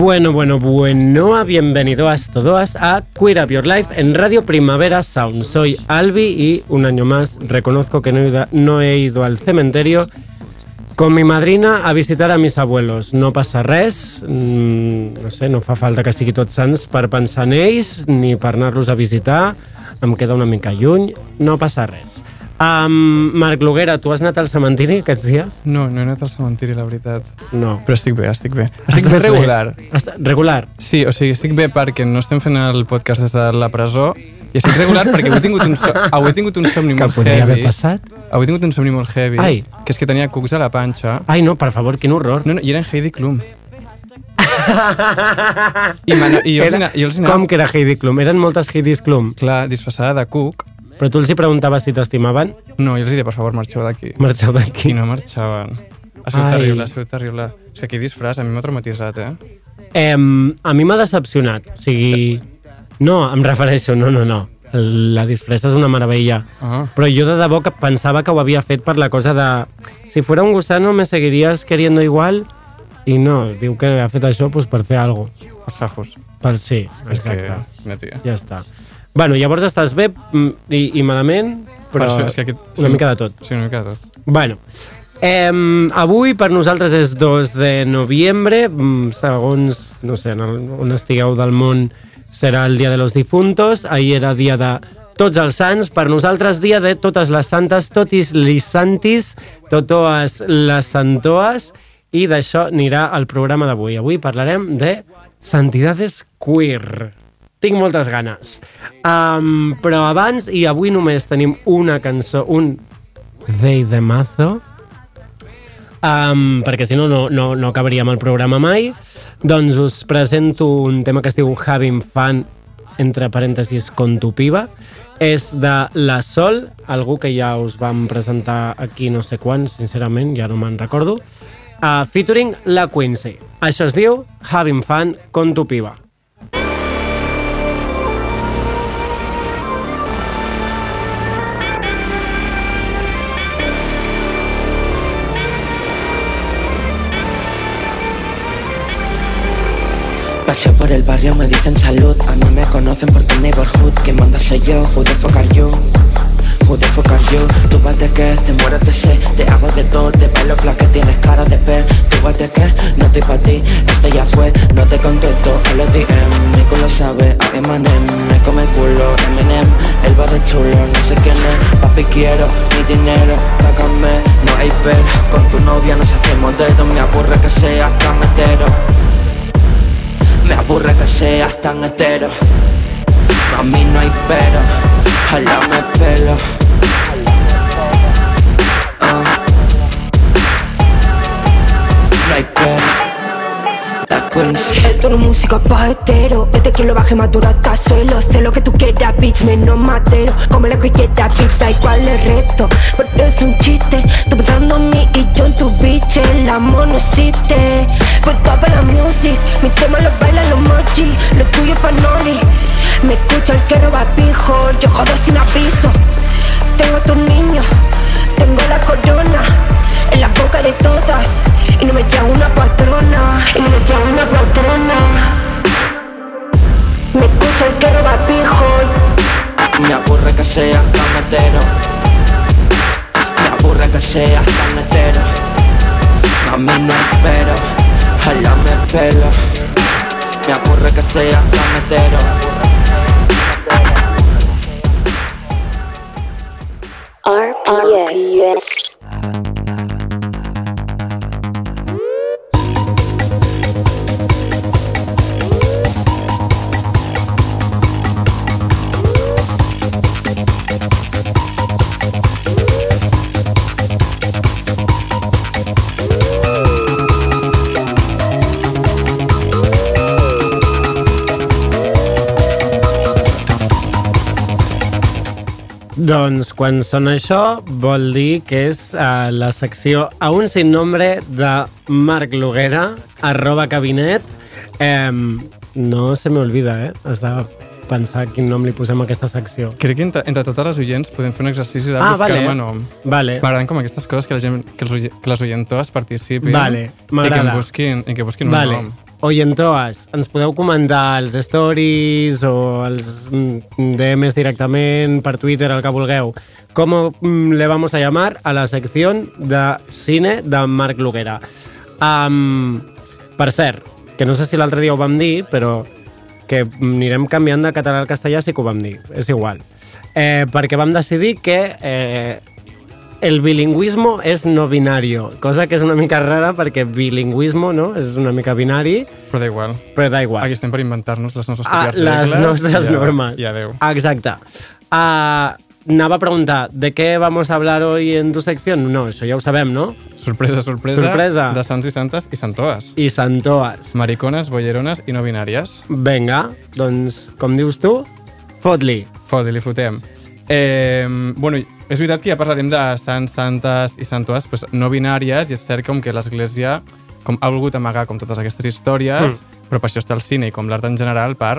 Bueno, bueno, bueno, bienvenidos todos a Queer Up Your Life en Radio Primavera Sound. Soy Albi y un año más reconozco que no he, ido, al cementerio con mi madrina a visitar a mis abuelos. No passa res, mmm, no sé, no fa falta que sigui tots sants per pensar ni per anar-los a visitar. Em queda una mica lluny, no passa res. Um, Marc Loguera, tu has anat al cementiri aquests dies? No, no he anat al cementiri, la veritat. No. Però estic bé, estic bé. Estic bé regular. Està, regular? Sí, o sigui, estic bé perquè no estem fent el podcast des de la presó i estic regular perquè avui he tingut un, so avui he tingut un somni que molt podria heavy. haver passat? Avui he tingut un somni molt heavy. Ai. Que és que tenia cucs a la panxa. Ai, no, per favor, quin horror. No, no, i eren Heidi Klum. I, man, i jo, els, Era, hi- jo els anava, com que era Heidi Klum? Eren moltes Heidi Klum. clar, disfressada de cuc. Però tu els hi preguntaves si t'estimaven? No, jo els hi deia, per favor, marxeu d'aquí. Marxeu d'aquí. I no marxaven. Ha sigut Ai. terrible, ha sigut terrible. És que aquell disfraç a mi m'ha traumatitzat, eh? Eh, a mi m'ha decepcionat. O sigui... No, em refereixo, no, no, no. La disfressa és una meravella. Ah. Però jo de debò que pensava que ho havia fet per la cosa de... Si fuera un gusano me seguirías queriendo igual i no, diu que ha fet això pues, per fer alguna cosa. Els jajos. Per sí, És que... exacte. Tia. Ja està. Bueno, llavors estàs bé mm, i, i malament, però Per això, és que aquest... una mica de tot. Sí, una mica de tot. Bueno, eh, avui per nosaltres és 2 de novembre, mm, segons, no sé, en el, on estigueu del món serà el dia de los difuntos, ahir era dia de tots els sants, per nosaltres dia de totes les santes, totis lis santis, totoes les santoes, i d'això anirà el programa d'avui. Avui parlarem de santidades queer. Tinc moltes ganes. Um, però abans, i avui només tenim una cançó, un They de Mazo, um, perquè si no, no, no, no acabaríem el programa mai, doncs us presento un tema que es diu Having Fun, entre parèntesis, con tu piba. És de La Sol, algú que ja us vam presentar aquí no sé quan, sincerament, ja no me'n recordo, uh, featuring La Quincy. Això es diu Having Fun con tu piba. Paseo por el barrio, me dicen salud. A mí me conocen por tu neighborhood. Quien manda soy yo, who the fuck are you? Who you? Tú vas de que te mueres de sed. Te hago de todo, te pelo claro que tienes cara de pez. Tú vas de que no estoy pa' ti. Este ya fue, no te contesto. A los DM Mi culo sabe a Emanem Me come el culo. Eminem El de chulo, no sé quién es. Papi quiero mi dinero, págame No hay pero, con tu novia nos hacemos dedos. Me aburre que seas cametero me aburre que seas tan hetero. A mí no hay pero Jalame pelo. Ah. No hay pero Esto no es música pa' hetero Este quien lo baje más duro hasta suelo Sé lo que tú quieras, bitch, menos matero Come lo que quieras, bitch, da igual el resto. Pero es un chiste Tú pensando en mí y yo en tu bitch. El amor no existe. Pues topa la music Mi tema lo bailan los mochi Lo tuyo es pa' Me escucha el que roba pijo. Yo jodo sin aviso. Tengo a tus niños Tengo la corona en la boca de todas Y no me echa una patrona Y no me echa una patrona. Me escucha el que roba pijo. Me aburre que seas tan hetero Me aburre que seas tan hetero A mí no hay pero Jalame pelo. Me aburre que seas tan hetero RPS Doncs quan sona això vol dir que és uh, la secció a un sin nombre de Marc Loguera, arroba cabinet. Eh, no se me olvida, eh? Has de pensar quin nom li posem a aquesta secció. Crec que entre, entre totes les oients podem fer un exercici de Ah, buscar-me vale. nom. Vale, M'agraden com aquestes coses que, la gent, que, els, que les oientors participin Vale, i que, busquin, i que busquin un vale. nom. Oyentoas, ens podeu comentar els stories o els mm, DMs directament per Twitter, el que vulgueu. Com mm, le vamos a llamar a la sección de cine de Marc Luguera. Um, per cert, que no sé si l'altre dia ho vam dir, però que anirem canviant de català al castellà sí que ho vam dir, és igual. Eh, perquè vam decidir que eh, el bilingüismo és no binario, cosa que és una mica rara perquè bilingüismo no? és una mica binari, Però da igual. però da igual. Aquí estem per inventar-nos les nostres Ah, pròpies les regles. nostres i normes. I adeu. Exacte. Uh, anava a preguntar, ¿de qué vamos a hablar hoy en tu sección? No, eso ya ho sabem, ¿no? Sorpresa, sorpresa, Sorpresa. de sants i santes i santoes. I santoas. Maricones, bollerones i no binàries. Vinga, doncs, com dius tu, fot-li. Fot, li fotem. Eh, bueno, és veritat que ja parlarem de sants, santes i santoes pues, no binàries i és cert com que l'Església com ha volgut amagar com totes aquestes històries, mm. però per això està el cine i com l'art en general per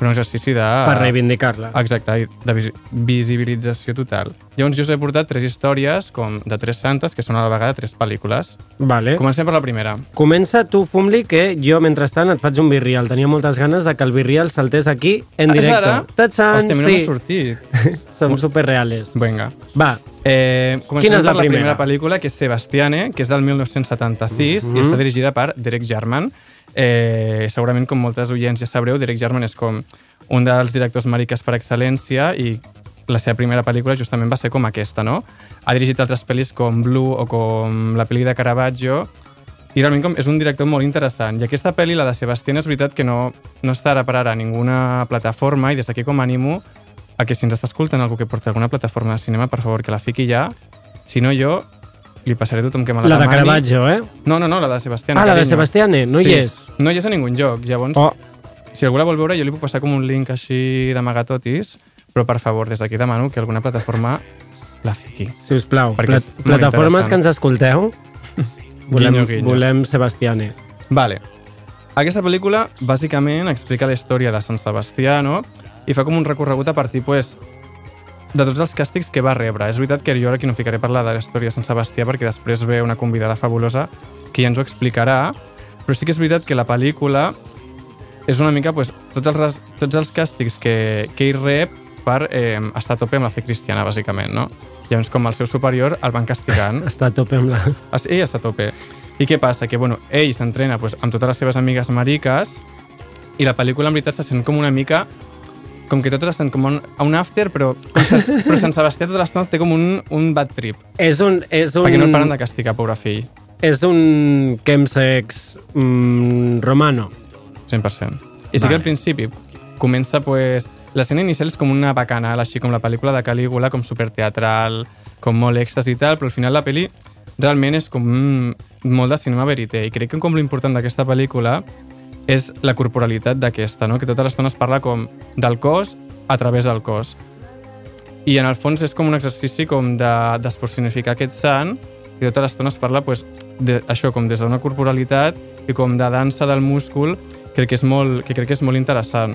fer un exercici de... Per reivindicar-les. Exacte, de visi- visibilització total. Llavors jo us he portat tres històries com de tres santes que són a la vegada tres pel·lícules. Vale. Comencem per la primera. Comença tu, Fumli, que jo, mentrestant, et faig un birrial. Tenia moltes ganes de que el birrial saltés aquí, en És directe. Tatxan, Hòstia, a mi no sí. m'ha sortit. Som superreales. Vinga. Va, Eh, Quina és la per la primera primera? pel·lícula, que és Sebastiane, que és del 1976 i està dirigida per Derek Jarman. Eh, segurament, com moltes oients ja sabreu, Derek Jarman és com un dels directors mariques per excel·lència i la seva primera pel·lícula justament va ser com aquesta, no? Ha dirigit altres pel·lis com Blue o com la pel·li de Caravaggio i realment com és un director molt interessant. I aquesta pel·li, la de Sebastián, és veritat que no, no està ara per ara a ninguna plataforma i des d'aquí com animo a que si ens està escoltant algú que porta alguna plataforma de cinema, per favor, que la fiqui ja. Si no, jo li passaré a tothom que me la, la de demani. Caravaggio, eh? No, no, no, la de Sebastián. Ah, la de carinyo. Sebastiane, no hi sí, és? No hi és a ningun lloc. Llavors, Oh, si algú la vol veure, jo li puc passar com un link així d'amagatotis, però per favor, des d'aquí demano que alguna plataforma la fiqui. si us plau. Molt plataformes que ens escolteu, volem, Guinyo, guinyo. volem Sebastiane. Vale. Aquesta pel·lícula, bàsicament, explica la història de Sant Sebastià, no? I fa com un recorregut a partir, pues, de tots els càstigs que va rebre. És veritat que jo ara aquí no ficaré parlar de la història de Sant Sebastià perquè després ve una convidada fabulosa que ja ens ho explicarà, però sí que és veritat que la pel·lícula és una mica pues, tots, els, tots els càstigs que, que ell rep per eh, estar a tope amb la fe cristiana, bàsicament, no? Llavors, com el seu superior, el van castigant. Està a tope amb la... Ell està a tope. I què passa? Que bueno, ell s'entrena pues, amb totes les seves amigues mariques i la pel·lícula en veritat se sent com una mica com que totes estan com un, a un after, però, com se, però Sant Sebastià tota l'estona té com un, un bad trip, És un... És un perquè no el paren de castigar, pobre fill, És un chemsex mm, romano. 100%. I sí que al principi comença, pues, l'escena inicial és com una bacanal, així com la pel·lícula de Calígula, com superteatral, com molt èxtasi i tal, però al final la pel·li realment és com mm, molt de cinema verité. I crec que com l'important d'aquesta pel·lícula és la corporalitat d'aquesta, no? que tota l'estona es parla com del cos a través del cos. I en el fons és com un exercici com de despersonificar aquest sant i tota l'estona es parla pues, de, això com des d'una corporalitat i com de dansa del múscul crec que és molt, que crec que és molt interessant.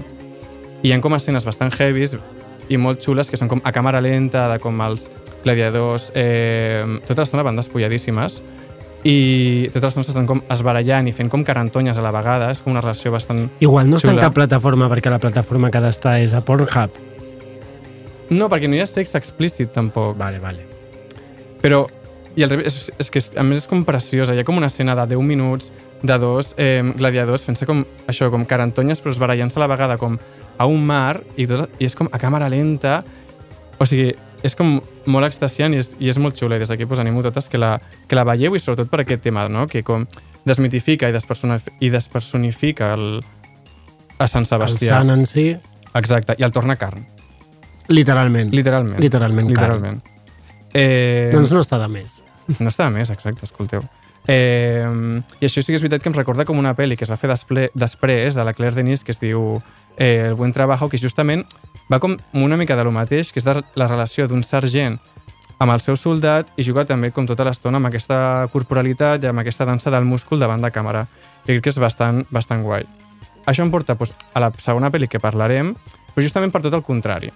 I hi ha com escenes bastant heavies i molt xules que són com a càmera lenta, de com els gladiadors, eh, tota l'estona van despulladíssimes i tota l'estona s'estan com esbarallant i fent com carantonyes a la vegada, és com una relació bastant... Igual no està en cap plataforma perquè la plataforma que ha d'estar és a Pornhub. No, perquè no hi ha sexe explícit tampoc. Vale, vale. Però, i al revés, és, és que és, a més és com preciosa. Hi ha com una escena de 10 minuts de dos eh, gladiadors fent-se com això, com carantonyes, però esbarallant-se a la vegada com a un mar i, tot, i és com a càmera lenta. O sigui, és com molt extasiant i és, i és molt xula. I des d'aquí pues, animo totes que la, que la veieu i sobretot per aquest tema, no? que com desmitifica i, despersona, i despersonifica el, a Sant El Sebastià. sant en si, Exacte, i el torna carn. literalment. Literalment. Literalment, Literalment. Eh, Doncs no està de més. No està de més, exacte, escolteu. Eh, I això sí que és veritat que em recorda com una pel·li que es va fer desple, després de la Claire Denis que es diu eh, El buen trabajo, que justament va com una mica de lo mateix, que és de la relació d'un sergent amb el seu soldat i juga també com tota l'estona amb aquesta corporalitat i amb aquesta dansa del múscul davant de càmera. I crec que és bastant, bastant guai. Això em porta doncs, a la segona pel·li que parlarem, però justament per tot el contrari.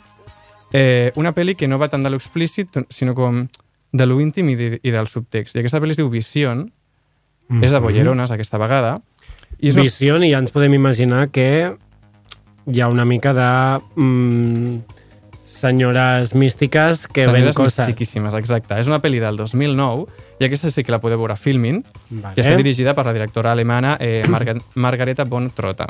Eh, una pel·li que no va tant de lo explícit, sinó com de lo íntim i, de, i del subtext. I aquesta pel·li es diu Vision, mm -hmm. és de Bollerones aquesta vegada. I és una... Vision, i ja ens podem imaginar que hi ha una mica de... Mm, senyores místiques que Senyores ven coses. mistiquíssimes, exacte. És una pel·li del 2009 i aquesta sí que la podeu veure a Filmin Vale. i està dirigida per la directora alemana eh, Marga Margareta von Trotta.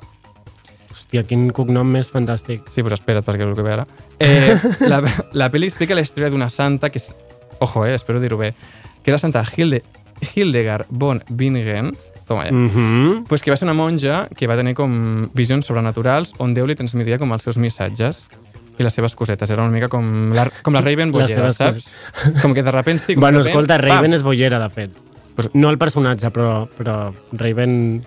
Hòstia, quin cognom més fantàstic. Sí, però espera't perquè és el que ve ara. Eh, la, la pel·li explica la història d'una santa que és... Ojo, eh, espero dir-ho bé. Que és la santa Hilde, Hildegard von Bingen, toma ja, Mm -hmm. pues que va ser una monja que va tenir com visions sobrenaturals on Déu li transmetia com els seus missatges i les seves cosetes. Era una mica com la, com la Raven Bollera, saps? Com que de repente sí, com Bueno, de repente, escolta, Raven pam! és bollera, de fet. Pues- No el personatge, però, però Raven,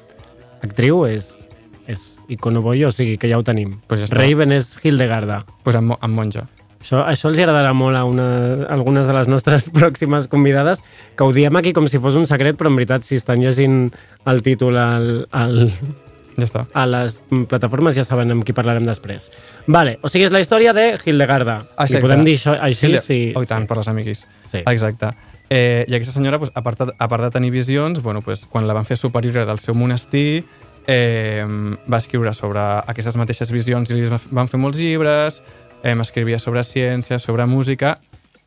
actriu, és, és icono bollo, o sigui que ja ho tenim. Pues ja està. Raven és Hildegarda. Pues amb, amb monja. Això, això els agradarà molt a, una, a algunes de les nostres pròximes convidades, que ho diem aquí com si fos un secret, però en veritat, si estan llegint el títol al, al, Ja està. a les plataformes ja saben amb qui parlarem després. Vale, o sigui, és la història de Hildegarda. Exacte. I podem dir això així, Hilde- sí. Oh, i tant, per les amiguis. Sí. Exacte. Eh, I aquesta senyora, pues, a, part de, a part de tenir visions, bueno, pues, quan la van fer superior del seu monestir, eh, va escriure sobre aquestes mateixes visions i li van fer molts llibres, eh, escrivia sobre ciència, sobre música,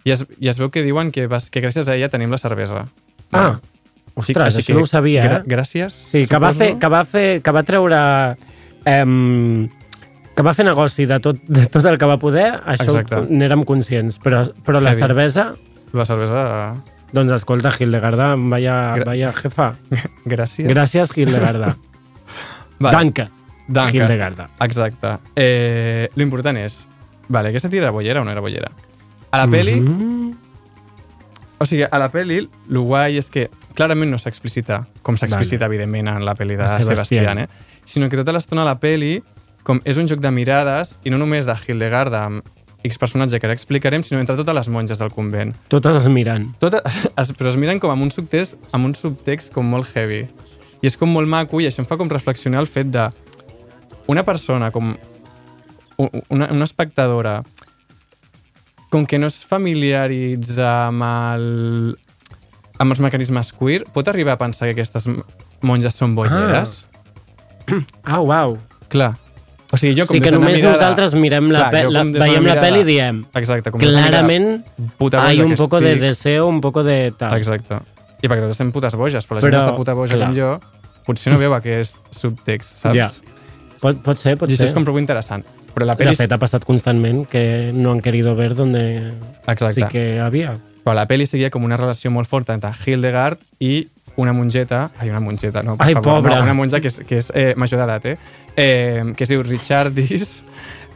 i es, i es veu que diuen que, vas, que gràcies a ella tenim la cervesa. Ah, ostres, això no ho sabia, eh? Gràcies. Sí, que va, suposo. fer, que va fer, que va treure... Em, que va fer negoci de tot, de tot el que va poder, això Exacte. n'érem conscients. Però, però la Heavy. cervesa, La cervesa... doncs escolta, Hildegarda, vaya, Gra- vaya jefa. Gràcies. Gràcies, Hildegarda. Vale. Danke, Danke. Hildegarda. Exacte. Eh, lo important és... Vale, aquesta tia era bollera o no era bollera? A la peli... Mhm. O sigui, a la peli, el guai és que clarament no s'explicita, com s'explicita, vale. evidentment, en la peli de Sebastián. Sebastián, eh? sinó que tota l'estona a la peli com és un joc de mirades, i no només de Hildegarda amb X personatge que ara explicarem, sinó entre totes les monges del convent. Totes es miren. Totes, es, però es miren com amb un subtext, amb un subtext com molt heavy. I és com molt maco i això em fa com reflexionar el fet de una persona com una, una espectadora com que no es familiaritza amb el amb els mecanismes queer, pot arribar a pensar que aquestes monges són bolleres? Ah, uau. Clar. O sigui, jo O com sigui que només mirada... nosaltres mirem la, Clar, pe la veiem la mirada- pel·li i diem Exacte, com mirada clarament hay boja un poco de estic. deseo, un poco de tal. Exacte. I perquè totes estem putes boges, però la Però, gent està puta boja clar. com jo potser no veu aquest subtext, saps? Ja. Pot, pot ser, pot I això ser. és com prou interessant. Però la De pel·li, fet, ha passat constantment que no han querido ver donde Exacte. sí que havia. però la pel·li seguia com una relació molt forta entre Hildegard i una monjeta, ai, una monjeta, no, per Ai, favor, pobra. no, una monja que és, que és eh, major d'edat, eh? eh? que es diu Richardis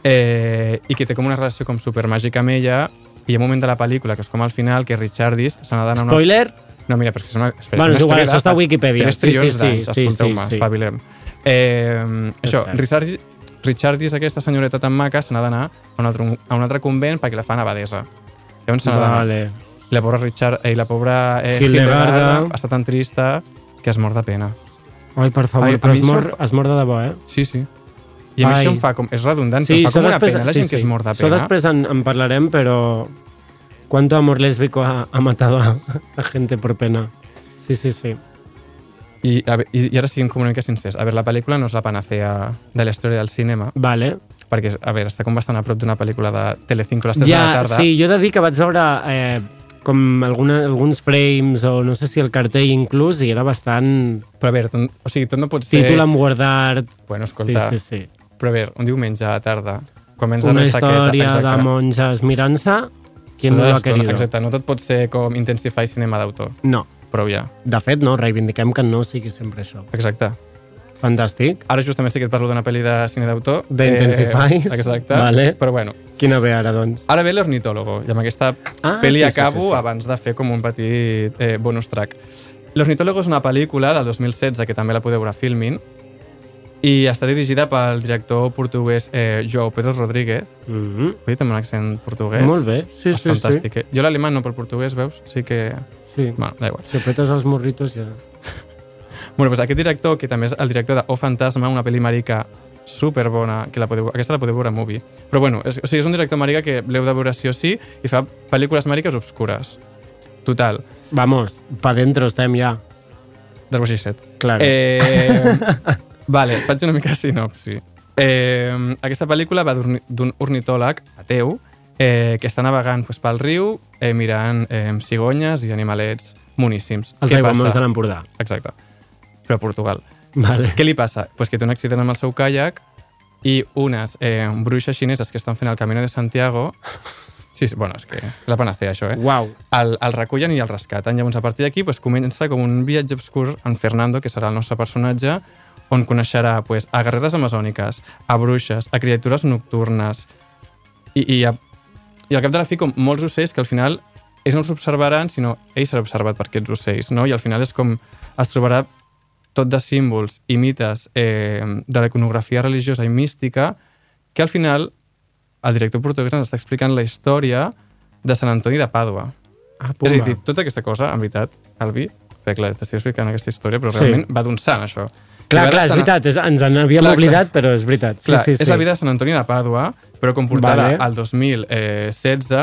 eh, i que té com una relació com supermàgica amb ella i hi ha un moment de la pel·lícula, que és com al final, que Richardis se n'ha d'anar una... Spoiler, No, mira, però és que és una... Espera, Bueno, és igual, això està a de- Wikipedia. Tres Sí, sí, sí, d'anys, sí, escolteu-me, sí, sí. espavilem. Eh, això. Richardis, Richardis, aquesta senyoreta tan maca, se n'ha d'anar a, un altre, a un altre convent perquè la fan abadesa. Llavors se n'ha d'anar. vale. I la pobra Richard, eh, la pobra eh, Hildegarda. Està tan trista que es mor de pena. Ai, per favor, Ai, però mi es mor, això- es mor de debò, eh? Sí, sí. I a mi Ai. això em fa com... És redundant, però em fa això com una pena la gent que es mor de Això pena. després en, en parlarem, però... ¿Cuánto amor lésbico ha, ha matado a, a gente por pena? Sí, sí, sí. I, a, i, I ara siguem com una mica sincers. A veure, la pel·lícula no és la panacea de la història del cinema, Vale. perquè, a veure, està com bastant a prop d'una pel·lícula de Telecinco a les 3 Ja, de la tarda. sí, jo he de dir que vaig veure eh, com alguna, alguns frames o no sé si el cartell inclús i era bastant Però a veure, tot, o sigui, tot no pot ser... títol amb guardart. Bueno, Sí, escolta, sí, sí. però a veure, un diumenge a la tarda, comença Una història de monges mirant-se, qui no lo ha querido? Exacte, no tot pot ser com Intensify cinema d'autor, No. Prou ja. De fet, no, reivindiquem que no sigui sempre això. Exacte. Fantàstic. Ara justament sí que et parlo d'una pel·li de cine d'autor. D'Intensifies. Eh, exacte. Vale. Però bueno, Quina ve ara, doncs? ara ve l'ornitólogo, i amb aquesta Ah, pel·li sí, sí, acabo sí, sí. abans de fer com un petit eh, bonus track. L'ornitólogo és una pel·lícula del 2016 que també la podeu veure a Filmin i està dirigida pel director portuguès eh, Joao Pedro Rodríguez. Mm -hmm. He dit amb un accent portuguès. Molt bé, sí, sí, fantàstic. eh? Jo l'alemany no, però el portuguès, veus? Sí que... sí. Bueno, da igual. Si apretes els morritos ja... Bueno, doncs aquest director, que també és el director de O Fantasma, una pel·li marica superbona, que la podeu, aquesta la podeu veure a Movie. Però bueno, és, o sigui, és un director marica que l'heu de veure sí o sí i fa pel·lícules mariques obscures. Total. Vamos, pa dentro estem ja. D'Arbos i set. Claro. Eh, vale, faig una mica de sinopsi. Eh, aquesta pel·lícula va d'un ornitòleg ateu eh, que està navegant pues, pel riu eh, mirant eh, cigonyes i animalets moníssims. els passa? de l'Empordà. Exacte. Però a Portugal. Vale. Què li passa? Pues que té un accident amb el seu caiac i unes eh, bruixes xineses que estan fent el Camino de Santiago... Sí, sí, bueno, és que la panacea, això, eh? Uau. el, el recullen i el rescaten. Llavors, a partir d'aquí, pues, comença com un viatge obscur en Fernando, que serà el nostre personatge, on coneixerà pues, a guerreres amazòniques, a bruixes, a criatures nocturnes, i, i, a, i al cap de la fi, com molts ocells que al final ells no els observaran, sinó ell serà observat per aquests ocells, no? I al final és com es trobarà tot de símbols i mites eh, de la iconografia religiosa i mística que al final el director portuguès ens està explicant la història de Sant Antoni de Pàdua. Ah, És a dir, tota aquesta cosa, en veritat, Albi, perquè clar, t'estic explicant aquesta història, però Sí. realment va d'un sant, això. Clar, clar, és veritat, és, ens en havíem Clar, oblidat, però és veritat. Sí, Clar, sí, sí. és la vida de Sant Antoni de Pàdua, però comportada Vale. al 2016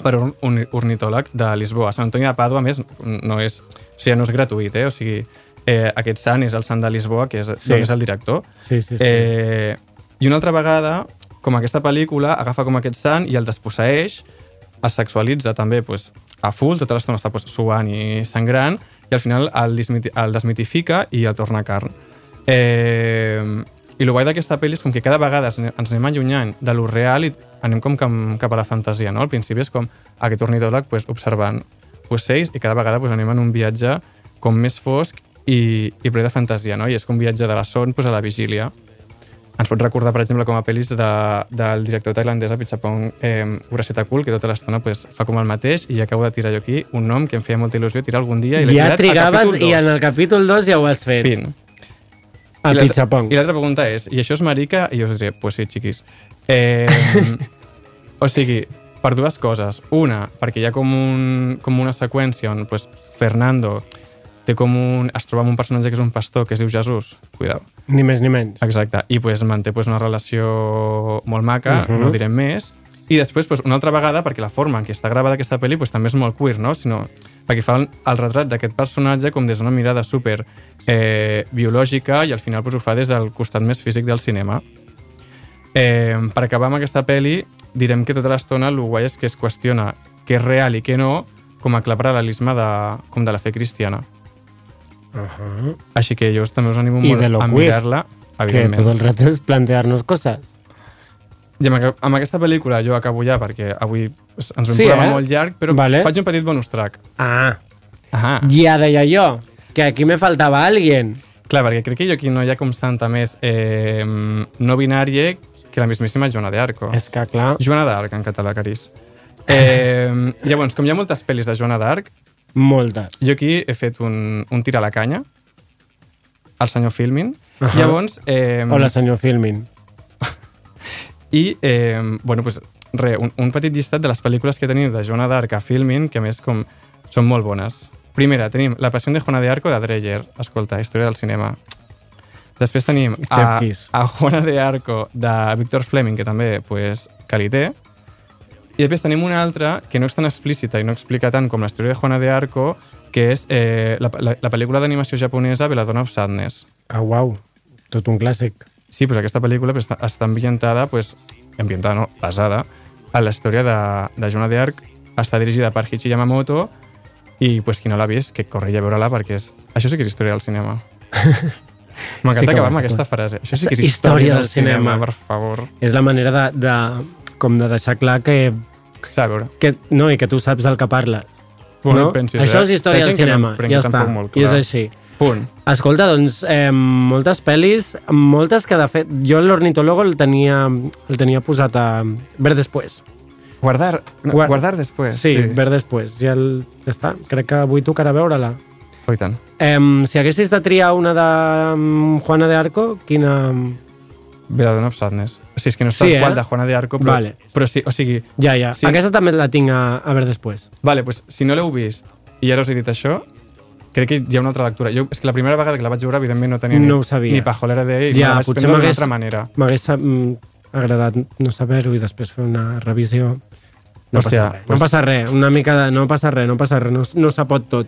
per un ornitòleg de Lisboa. Sant Antoni de Pàdua, més, no és, o sigui, no és gratuït, eh? O sigui, eh, aquest sant és el sant de Lisboa, que és, sí. és el director. Sí, sí, sí. Eh, I una altra vegada, com aquesta pel·lícula, agafa com aquest sant i el desposseeix, es sexualitza també pues, a full, tota l'estona està pues, suant i sangrant, i al final el, el desmitifica i el torna carn. Eh, I el guai d'aquesta pel·li és com que cada vegada ens anem- allunyant de lo real i anem com cap a la fantasia, no? Al principi és com aquest ornitòleg pues, observant ocells i cada vegada pues, anem en un viatge com més fosc i, i ple de fantasia, no? I és com un viatge de la son pues, a la vigília. Ens pot recordar, per exemple, com a pel·lis de, del director tailandès Pichapong eh, Urasetakul, que tota l'estona pues, fa com el mateix, i acabo de tirar jo aquí un nom que em feia molta il·lusió tirar algun dia. I ja trigaves i en el capítol 2 ja ho has fet. Fin. L'altra- pizzapong. I l'altra pregunta és, i això és marica? I jo us diré, pues sí, xiquis. Eh, o sigui, per dues coses. Una, perquè hi ha com, un, com una seqüència on pues, Fernando té com un, es troba amb un personatge que és un pastor que es diu Jesús. Cuidao. Ni més ni menys. Exacte. I pues, manté pues, una relació molt maca, uh Mhm. -huh. no direm més. I després, pues, una altra vegada, perquè la forma en què està gravada aquesta pel·li pues, també és molt queer, no? Sinó, perquè fa el, el retrat d'aquest personatge com des d'una mirada super eh, biològica i al final pues, ho fa des del costat més físic del cinema. Eh, per acabar amb aquesta pel·li, direm que tota l'estona el guai és que es qüestiona què és real i què no com a clar paral·lelisme de, com de la fe cristiana. Uh -huh. Així que jo també us animo I molt de lo a mirar-la, Que evidentment. tot el rato és plantear-nos coses. I amb, amb aquesta pel·lícula jo acabo ja, perquè avui ens ens Sí, sí, un programa eh? molt llarg, però Vale. faig un petit bonus track. Ah, Ah. ja deia jo, que aquí me faltava alguien. Clar, perquè crec que jo aquí no hi ha com santa més eh, no binària que la mismíssima Joana d'Arco. És que, clar, Joana d'Arc, en català, Caris. Eh, llavors, com hi ha moltes pel·lis de Joana d'Arc, molta. jo aquí he fet un, un tir a la canya, al senyor Filmin. Ahà. Llavors... Eh, Hola, senyor Filmin. I, eh, bueno, pues, re, un, un petit llistat de les pel·lícules que tenim de Joana d'Arc a Filmin, que a més com, són molt bones. Primera, tenim La passió de Juana de Arco de Dreyer. Escolta, història del cinema. Després tenim a, a Juana de Arco de Víctor Fleming, que també pues, que li té. I després tenim una altra que no és tan explícita i no explica tant com la història de Juana de Arco, que és eh, la, la, la pel·lícula d'animació japonesa Belladonna of Sadness. Ah, uau, tot un clàssic. Sí, pues aquesta pel·lícula pues, està, està ambientada, pues, ambientada, no, basada a la història de, de Joana d'Arc. Està dirigida per Hichi Yamamoto i pues, qui no l'ha vist, que corri a veure-la perquè és... això sí que és història del cinema. M'encanta Sí que acabar amb aquesta frase. Això sí que és Història història, del del cinema, cinema. per favor. És la manera de, de, com de deixar clar que, A veure, que, no, i que tu saps del que parles. tu no no? pensis, Això eh? és història del no cinema, prengui ja està, i és així. Punt. Escolta, doncs, eh, moltes pel·lis, moltes que de fet, jo l'ornitólogo el tenia, el tenia posat a ver después. Guardar, no, Guar- guardar després. Sí, ver después. Ja, el, ja està. Crec que avui tocarà veure-la. Oh, i tant. Em, si haguessis de triar una de Juana de Arco, quina... Belladonna of Sadness. O sigui, és que no és Sí, eh? qual de Juana de Arco, però, Vale. però sí, o sigui... Ja, ja. Sí. Aquesta també la tinc a, a veure després. Vale, pues, si no l'heu vist i ara us he dit això, crec que hi ha una altra lectura. Jo, és que la primera vegada que la vaig veure, evidentment, no tenia No ni, ni pajolera d'ell, Ja, vaig potser prendre d'una m'hagués- altra manera. M'hagués mm, agradat no saber-ho i després fer una revisió. No Hòstia, passa res, no pues- passa res, una mica de... No passa res, no passa res, no, no se pot tot.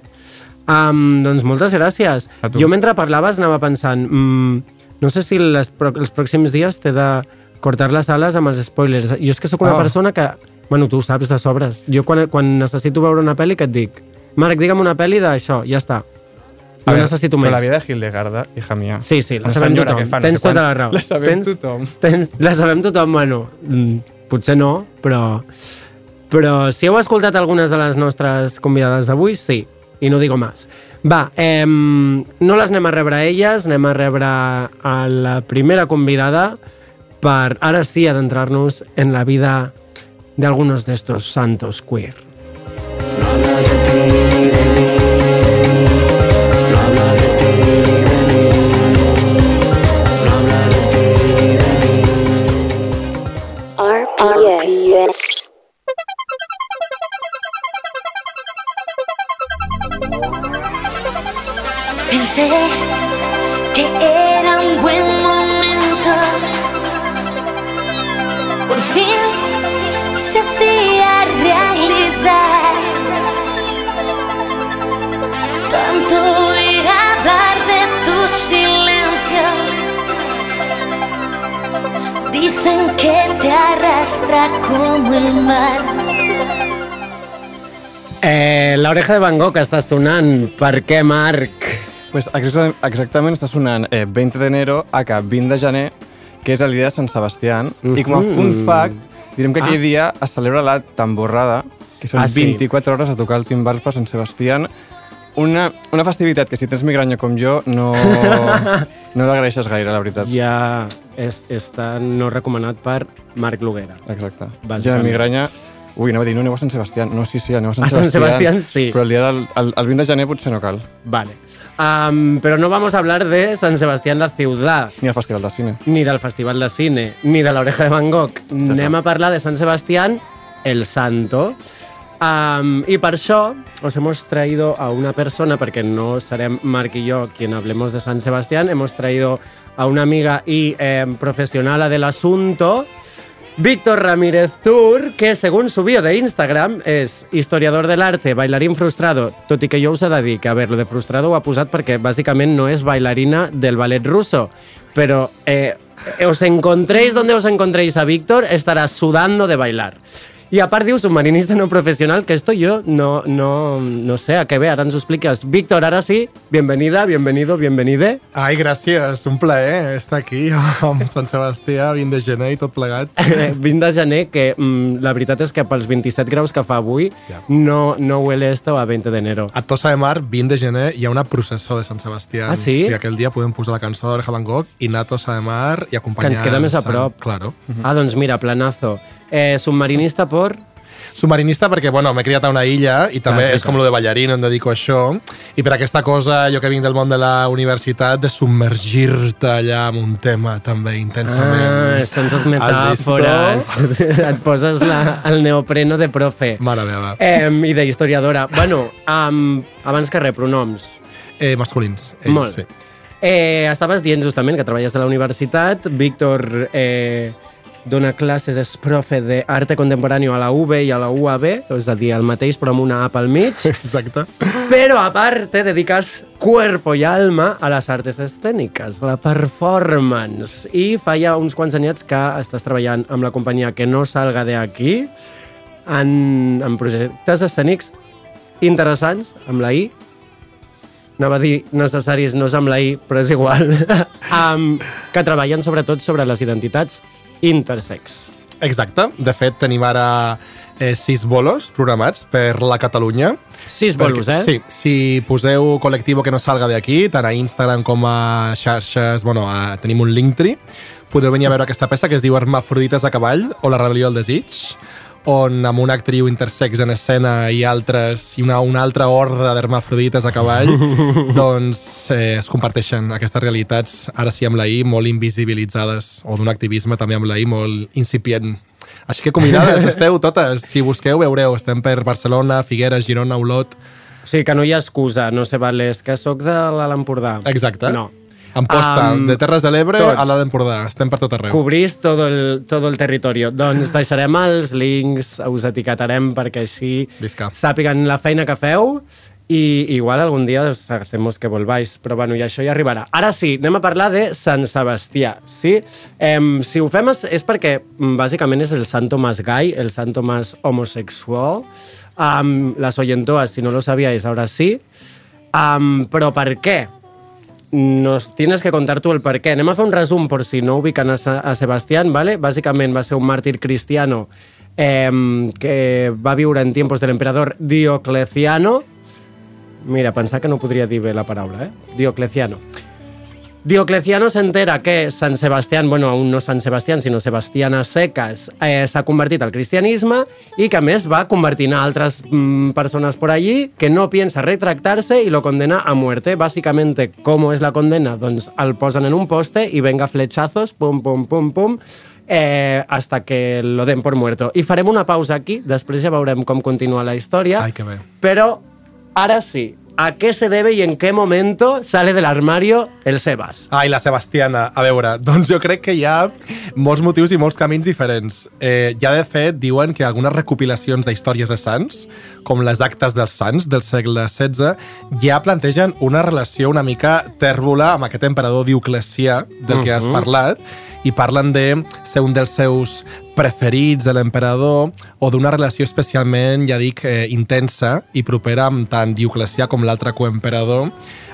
Um, doncs moltes gràcies. Jo mentre parlaves anava pensant, mm, no sé si les, els pròxims dies t'he de cortar les ales amb els spoilers. Jo és que sóc una Oh. persona que... Bueno, tu ho saps de sobres. Jo quan, quan necessito veure una pel·li que et dic Marc, digue'm una pel·li d'això, ja està. No A veure, necessito però més. la vida de Hildegarda, hija mia. Sí, sí, la Una sabem tothom. fa no Tens tota la raó. La sabem tens, tothom. Tens, la sabem tothom, bueno, mm, potser no, però... Però si heu escoltat algunes de les nostres convidades d'avui, sí, i no digo més. Va, eh, no les anem a rebre a elles, anem a a la primera convidada per ara sí adentrar-nos en la vida de algunos de estos santos queer. Pensé que era un buen momento. Por fin se hacía realidad. Tanto oír hablar de tu silencio. Dicen que te arrastra como el mar. Eh, la oreja de Van Gogh està sonant. Per què, Marc? Pues exactament, exactament està sonant eh, 20 d'enero a cap 20 de gener, que és el dia de Sant Sebastià. I com a fun Mhm. fact, direm que Ah. aquell dia es celebra la tamborrada, que són Ah, sí. 24 hores a tocar el timbal per Sant Sebastià. Una, una festivitat que si tens migranya com jo no, no l'agraeixes gaire, la veritat. Ja és, està no recomanat per Marc Loguera. Exacte. Ja la migranya... Ui, anava a dir, no aneu a Sant Sebastià. No, sí, sí, aneu a Sant A Sant Sebastià. Sebastià, sí. Però el dia del el, el 20 de gener potser no cal. Vale. Um, pero no vamos a hablar de San Sebastián la ciudad, Ni al Festival de Cine. ni del Festival de Cine, ni de l'Oreja de Van Gogh. Anem a parlar de San Sebastián el Santo. Um, I per això os hemos traído a una persona, perquè no serem Marc y yo quien hablemos de San Sebastián, hemos traído a una amiga y eh, profesional del asunto, Víctor Ramírez Tour, que según su bio de Instagram és historiador de l'arte, bailarín frustrado, tot i que que, a veure, lo de frustrado ho ha posat perquè bàsicament no és bailarina del ballet ruso, però eh, os encontréis donde os encontréis a Víctor, estará sudando de bailar. I a part diu submarinista no professional, que esto yo no, no, no sé a què ve, ara ens ho expliques. Víctor, ara sí, bienvenida, bienvenido, bienvenide. Ai, gràcies, un plaer estar aquí amb Sant Sebastià, 20 de gener i tot plegat. 20 de gener, que mm, la veritat és que pels 27 graus que fa avui Ja. no, no huele esto a 20 de enero. A Tossa de Mar, 20 de gener, hi ha una processó de Sant Sebastià. Ah, sí? Sí, aquell dia podem posar la cançó d'Oreja Van Gogh i anar a Tossa de Mar i acompanyar... Que ens queda més a Sant- prop. Claro. Ah, doncs mira, planazo. Eh, submarinista por... Submarinista perquè, bueno, m'he criat a una illa i també Ah, és és com lo de ballarín, em dedico a això. I per aquesta cosa, jo que vinc del món de la universitat, de submergir-te allà en un tema també intensament. Ah, són tot metàfores. Et poses la, el neopreno de profe. Mare meva. Eh, I d'historiadora. Bueno, um, abans que res, pronoms. Eh, masculins. Ells, Molt. Sí. Eh, estaves dient justament que treballes a la universitat. Víctor eh, dona classes, és profe d'arte contemporani a la UB i a la UAB, és a dir, el mateix però amb una app al mig. Exacte. Pero aparte dedicas cuerpo y alma a las artes escénicas, a la performance. I fa ja uns quants anyets que estàs treballant amb la companyia Que no salga de aquí en, en projectes escènics interessants, amb la I. Anava a dir necessaris, no és amb la I, però és igual. um, que treballen sobretot sobre les identitats intersex. Exacte. De fet, tenim ara eh, sis bolos programats per la Catalunya. Sis bolos, eh? Sí, si poseu col·lectiu que no salga de aquí, tant a Instagram com a xarxes, bueno, a, tenim un Linktree, podeu venir a veure aquesta peça que es diu Hermafrodites a cavall o La rebel·lió del desig, on amb una actriu intersex en escena i altres i una, una altra horda d'hermafrodites a cavall, doncs eh, es comparteixen aquestes realitats, ara sí amb la I, molt invisibilitzades, o d'un activisme també amb la I molt incipient. Així que convidades esteu totes, si busqueu veureu, estem per Barcelona, Figueres, Girona, Olot... O sigui que no hi ha excusa, no sé, vale, és que sóc de l'Alt Empordà. Exacte. No. Amposta, Am, de Terres de l'Ebre tot. a l'Alt Empordà, estem per tot arreu. Cobrís todo el, todo el territori. Doncs deixarem els links, us etiquetarem perquè així Visca. sàpiguen la feina que feu i igual algun dia os hacemos que volváis, però bueno, i això ja arribarà. Ara sí, anem a parlar de Sant Sebastià, sí? Em, si ho fem és, és perquè mm, bàsicament és el santo más gay, el santo más homosexual. Um, las oyentoas, si no lo sabíais, ahora sí. Um, però per què? Nos tienes que contar tú el per què. Anem a fer un resum por si no ubican a, a Sebastián, ¿vale? Básicamente va ser un mártir cristiano eh, que va viure en tiempos del emperador Diocleciano. Mira, pensar que no podria dir bé la paraula, eh? Diocleciano. Diocleciano s'entera que Sant Sebastián, bueno, aún no Sant Sebastián, sinó Sebastián a seques, eh, s'ha convertit al cristianisme i que a més va convertint a altres mm, persones por allí que no piensa retractarse y lo condena a muerte. Básicamente, ¿cómo es la condena? Doncs el posen en un poste i venga flechazos, pum, pum, pum, pum, eh, hasta que lo den por muerto. I farem una pausa aquí, després ja veurem com continua la història. Ai, que bé. Pero ahora sí, ¿a qué se debe y en qué momento sale del armario el Sebas? Ai, la Sebastiana. A veure, doncs jo crec que hi ha molts motius i molts camins diferents. Eh, ja de fet diuen que algunes recopilacions d'històries de sants, com les actes dels sants del segle XVI, ja plantegen una relació una mica tèrbola amb aquest emperador Dioclecià del que has parlat, i parlen de ser un dels seus preferits de l'emperador o d'una relació especialment, ja dic, eh, intensa i propera amb tant Dioclecià com l'altre coemperador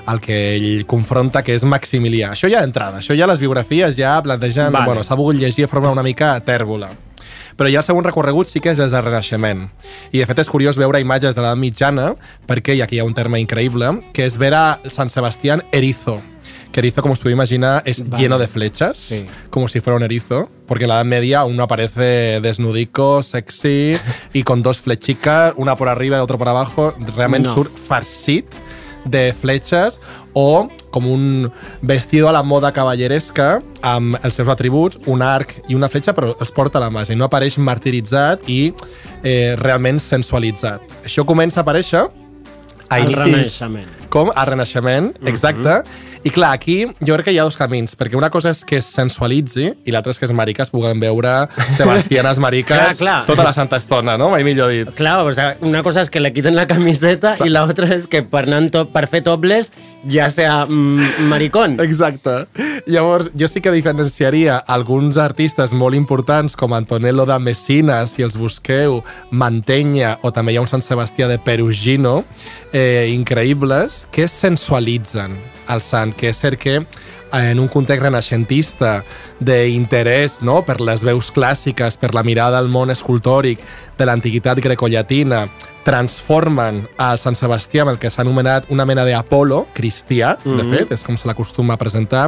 el que ell confronta, que és Maximilià. Això ja d'entrada, això ja les biografies ja plantegen... Vale. Bueno, s'ha volgut llegir de forma una mica tèrbola. Però ja el segon recorregut sí que és des del Renaixement. I de fet és curiós veure imatges de l'edat mitjana, perquè, i aquí hi ha un terme increïble, que és ver a Sant Sebastián erizo. Que erizo, como os podéis imaginar, es lleno de flechas, Sí. como si fuera un erizo, porque en la Edad Media uno aparece desnudico, sexy, y con dos flechicas, una por arriba y otra por abajo, realmente No. surt farcit de fletxes o com un vestido a la moda cavalleresca amb els seus atributs, un arc i una fletxa, però els porta a la mà, i no apareix martiritzat i eh, realment sensualitzat. Això comença a aparèixer a inicis... Renaixement. Com? Al Renaixement, exacte. I clar, aquí jo crec que hi ha dos camins, perquè una cosa és que es sensualitzi i l'altra és que els mariques puguen veure sebastianes mariques Clar, clar. tota la santa estona, no? Mai millor dit. Claro, o sea, una cosa es que le quiten la camiseta y la otra es que per, anar top, per fer topless ya sea mm, maricón. Exacte. Llavors, jo sí que diferenciaria alguns artistes molt importants com Antonello da Messina, si els busqueu, Mantenya, o també hi ha un Sant Sebastià de Perugino, eh, increïbles, que sensualitzen el sant, que és cert que eh, en un context renaixentista d'interès no? per les veus clàssiques, per la mirada al món escultòric de l'antiguitat grecollatina, transformen el Sant Sebastià amb el que s'ha anomenat una mena d'Apolo cristià, de fet, és com se l'acostuma a presentar,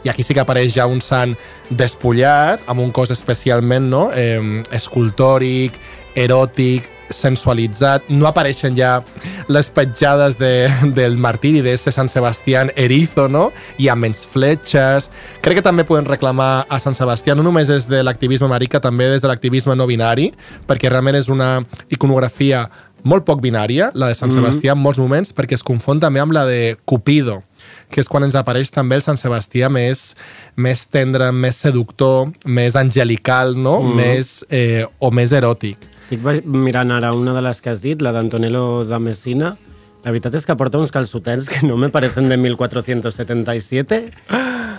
i aquí sí que apareix ja un sant despullat, amb un cos especialment no? eh, escultòric, eròtic, sensualitzat, no apareixen ja les petjades de, del martiri d'este Sant Sebastián erizo, no? I amb menys fletxes. Crec que també podem reclamar a Sant Sebastià, no només des de l'activisme marica, també des de l'activisme no binari, perquè realment és una iconografia molt poc binària, la de Sant Sebastià en molts moments, perquè es confon també amb la de Cupido, que és quan ens apareix també el Sant Sebastià més, més tendre, més seductor, més angelical, no? Més, eh, o més eròtic. Estic mirant ara una de les que has dit, la d'Antonello da Messina. La veritat és que porta uns calçotets que no me parecen de 1477.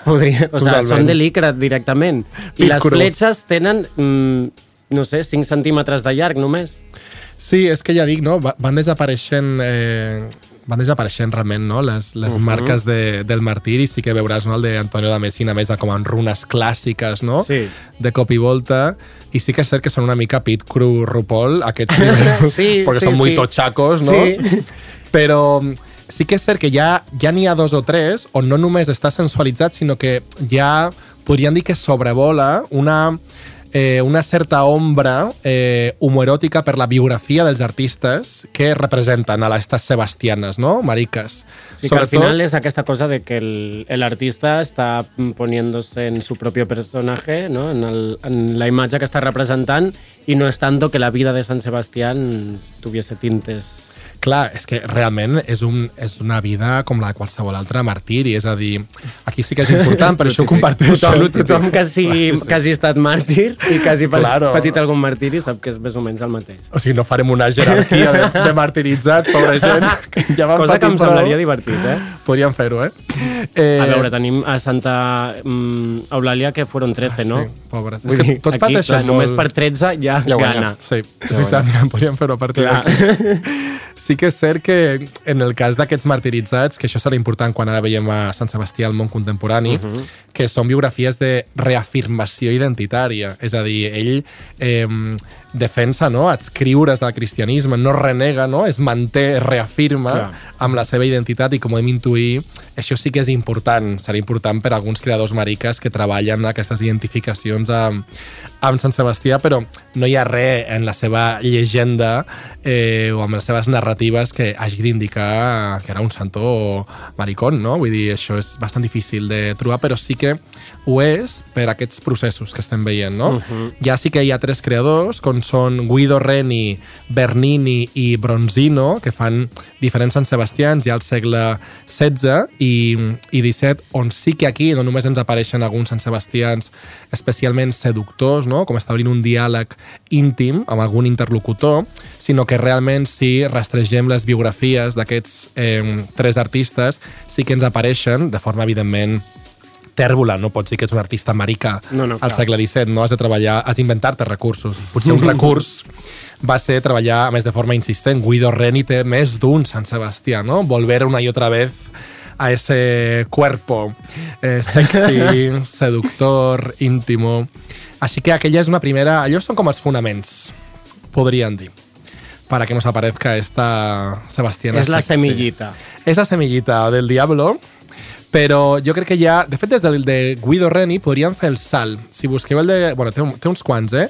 Podria, o Totalment. són de licra directament. I les Pilcro. fletxes tenen, mm, no sé, 5 centímetres de llarg només. Sí, és que ja dic, no? Va- van desapareixent... Eh, van desapareixent realment no? les, les uh -huh. marques de, del martiri sí que veuràs no? el d'Antonio de Messina més com en runes clàssiques no? Sí. de cop i volta i sí que és cert que són una mica Pit Cru RuPaul aquests Sí, perquè sí, són muy sí. tochacos no? Sí. però sí que és cert que ja ja n'hi ha dos o tres on no només està sensualitzat sinó que ja podríem dir que sobrevola una eh, una certa ombra eh, homoeròtica per la biografia dels artistes que representen a aquestes sebastianes, no? Mariques. Sí, que al final es aquesta cosa de que el, el artista está poniéndose en su propio personaje, ¿no? en, el, en la imatge que està representant i no és tanto que la vida de San Sebastián tuviese tintes Clar, és que realment és, un, és una vida com la de qualsevol altre martiri, és a dir, aquí sí que és important, per això ho comparteixo. Tothom, tothom que, hagi, que hagi estat màrtir i que hagi Claro. patit algun martiri sap que és més o menys el mateix. O sigui, no farem una jerarquia de, de martiritzats, pobra gent. que Ja van Cosa que patir em prou. semblaria divertit, eh? Podríem fer-ho, eh? eh? A veure, tenim a Santa mm, Eulàlia que fueron 13, no? Ah, Sí, pobres. Vull és que dir, tots aquí, pateixen clar, només molt. per 13 ja, Ja gana. Sí, és veritat, podríem fer-ho a partir d'aquí. Sí que és cert que en el cas d'aquests martiritzats, que això serà important quan ara veiem a Sant Sebastià al món contemporani, que són biografies de reafirmació identitària. És a dir, ell eh, defensa no, adscriure's al cristianisme, no renega, no, es manté, es reafirma Clar. amb la seva identitat i com hem intuir, això sí que és important, serà important per a alguns creadors mariques que treballen aquestes identificacions amb, amb Sant Sebastià, però no hi ha res en la seva llegenda eh, o amb les seves narratives que hagi d'indicar que era un santo maricón, no? Vull dir, això és bastant difícil de trobar, però sí que ho és per aquests processos que estem veient, no? Ja sí que hi ha tres creadors, com són Guido Reni, Bernini i Bronzino, que fan diferents Sant Sebastians ja al segle XVI i, i XVII, on sí que aquí no només ens apareixen alguns Sant Sebastians especialment seductors, no? com establint un diàleg íntim amb algun interlocutor, sinó que realment si rastregem les biografies d'aquests eh, tres artistes, sí que ens apareixen, de forma evidentment tèrbola, no pots dir que ets un artista marica No, no, al segle XVII, no? Has de treballar, has d'inventar-te recursos. Potser un recurs va ser treballar, a més de forma insistent, Guido Reni té més d'un Sant Sebastià, no? Volver una y otra vez a ese cuerpo eh, sexy, seductor, íntimo. Així que aquella és una primera... Allò són com els fonaments, podrían dir, para que nos aparezca esta Sebastiana És la sexy. semillita. És la semillita del diablo, però jo crec que ja... De fet, des del de Guido Reni podríem fer el salt. Si busqueu el de... Bueno, té, un- té uns quants, eh?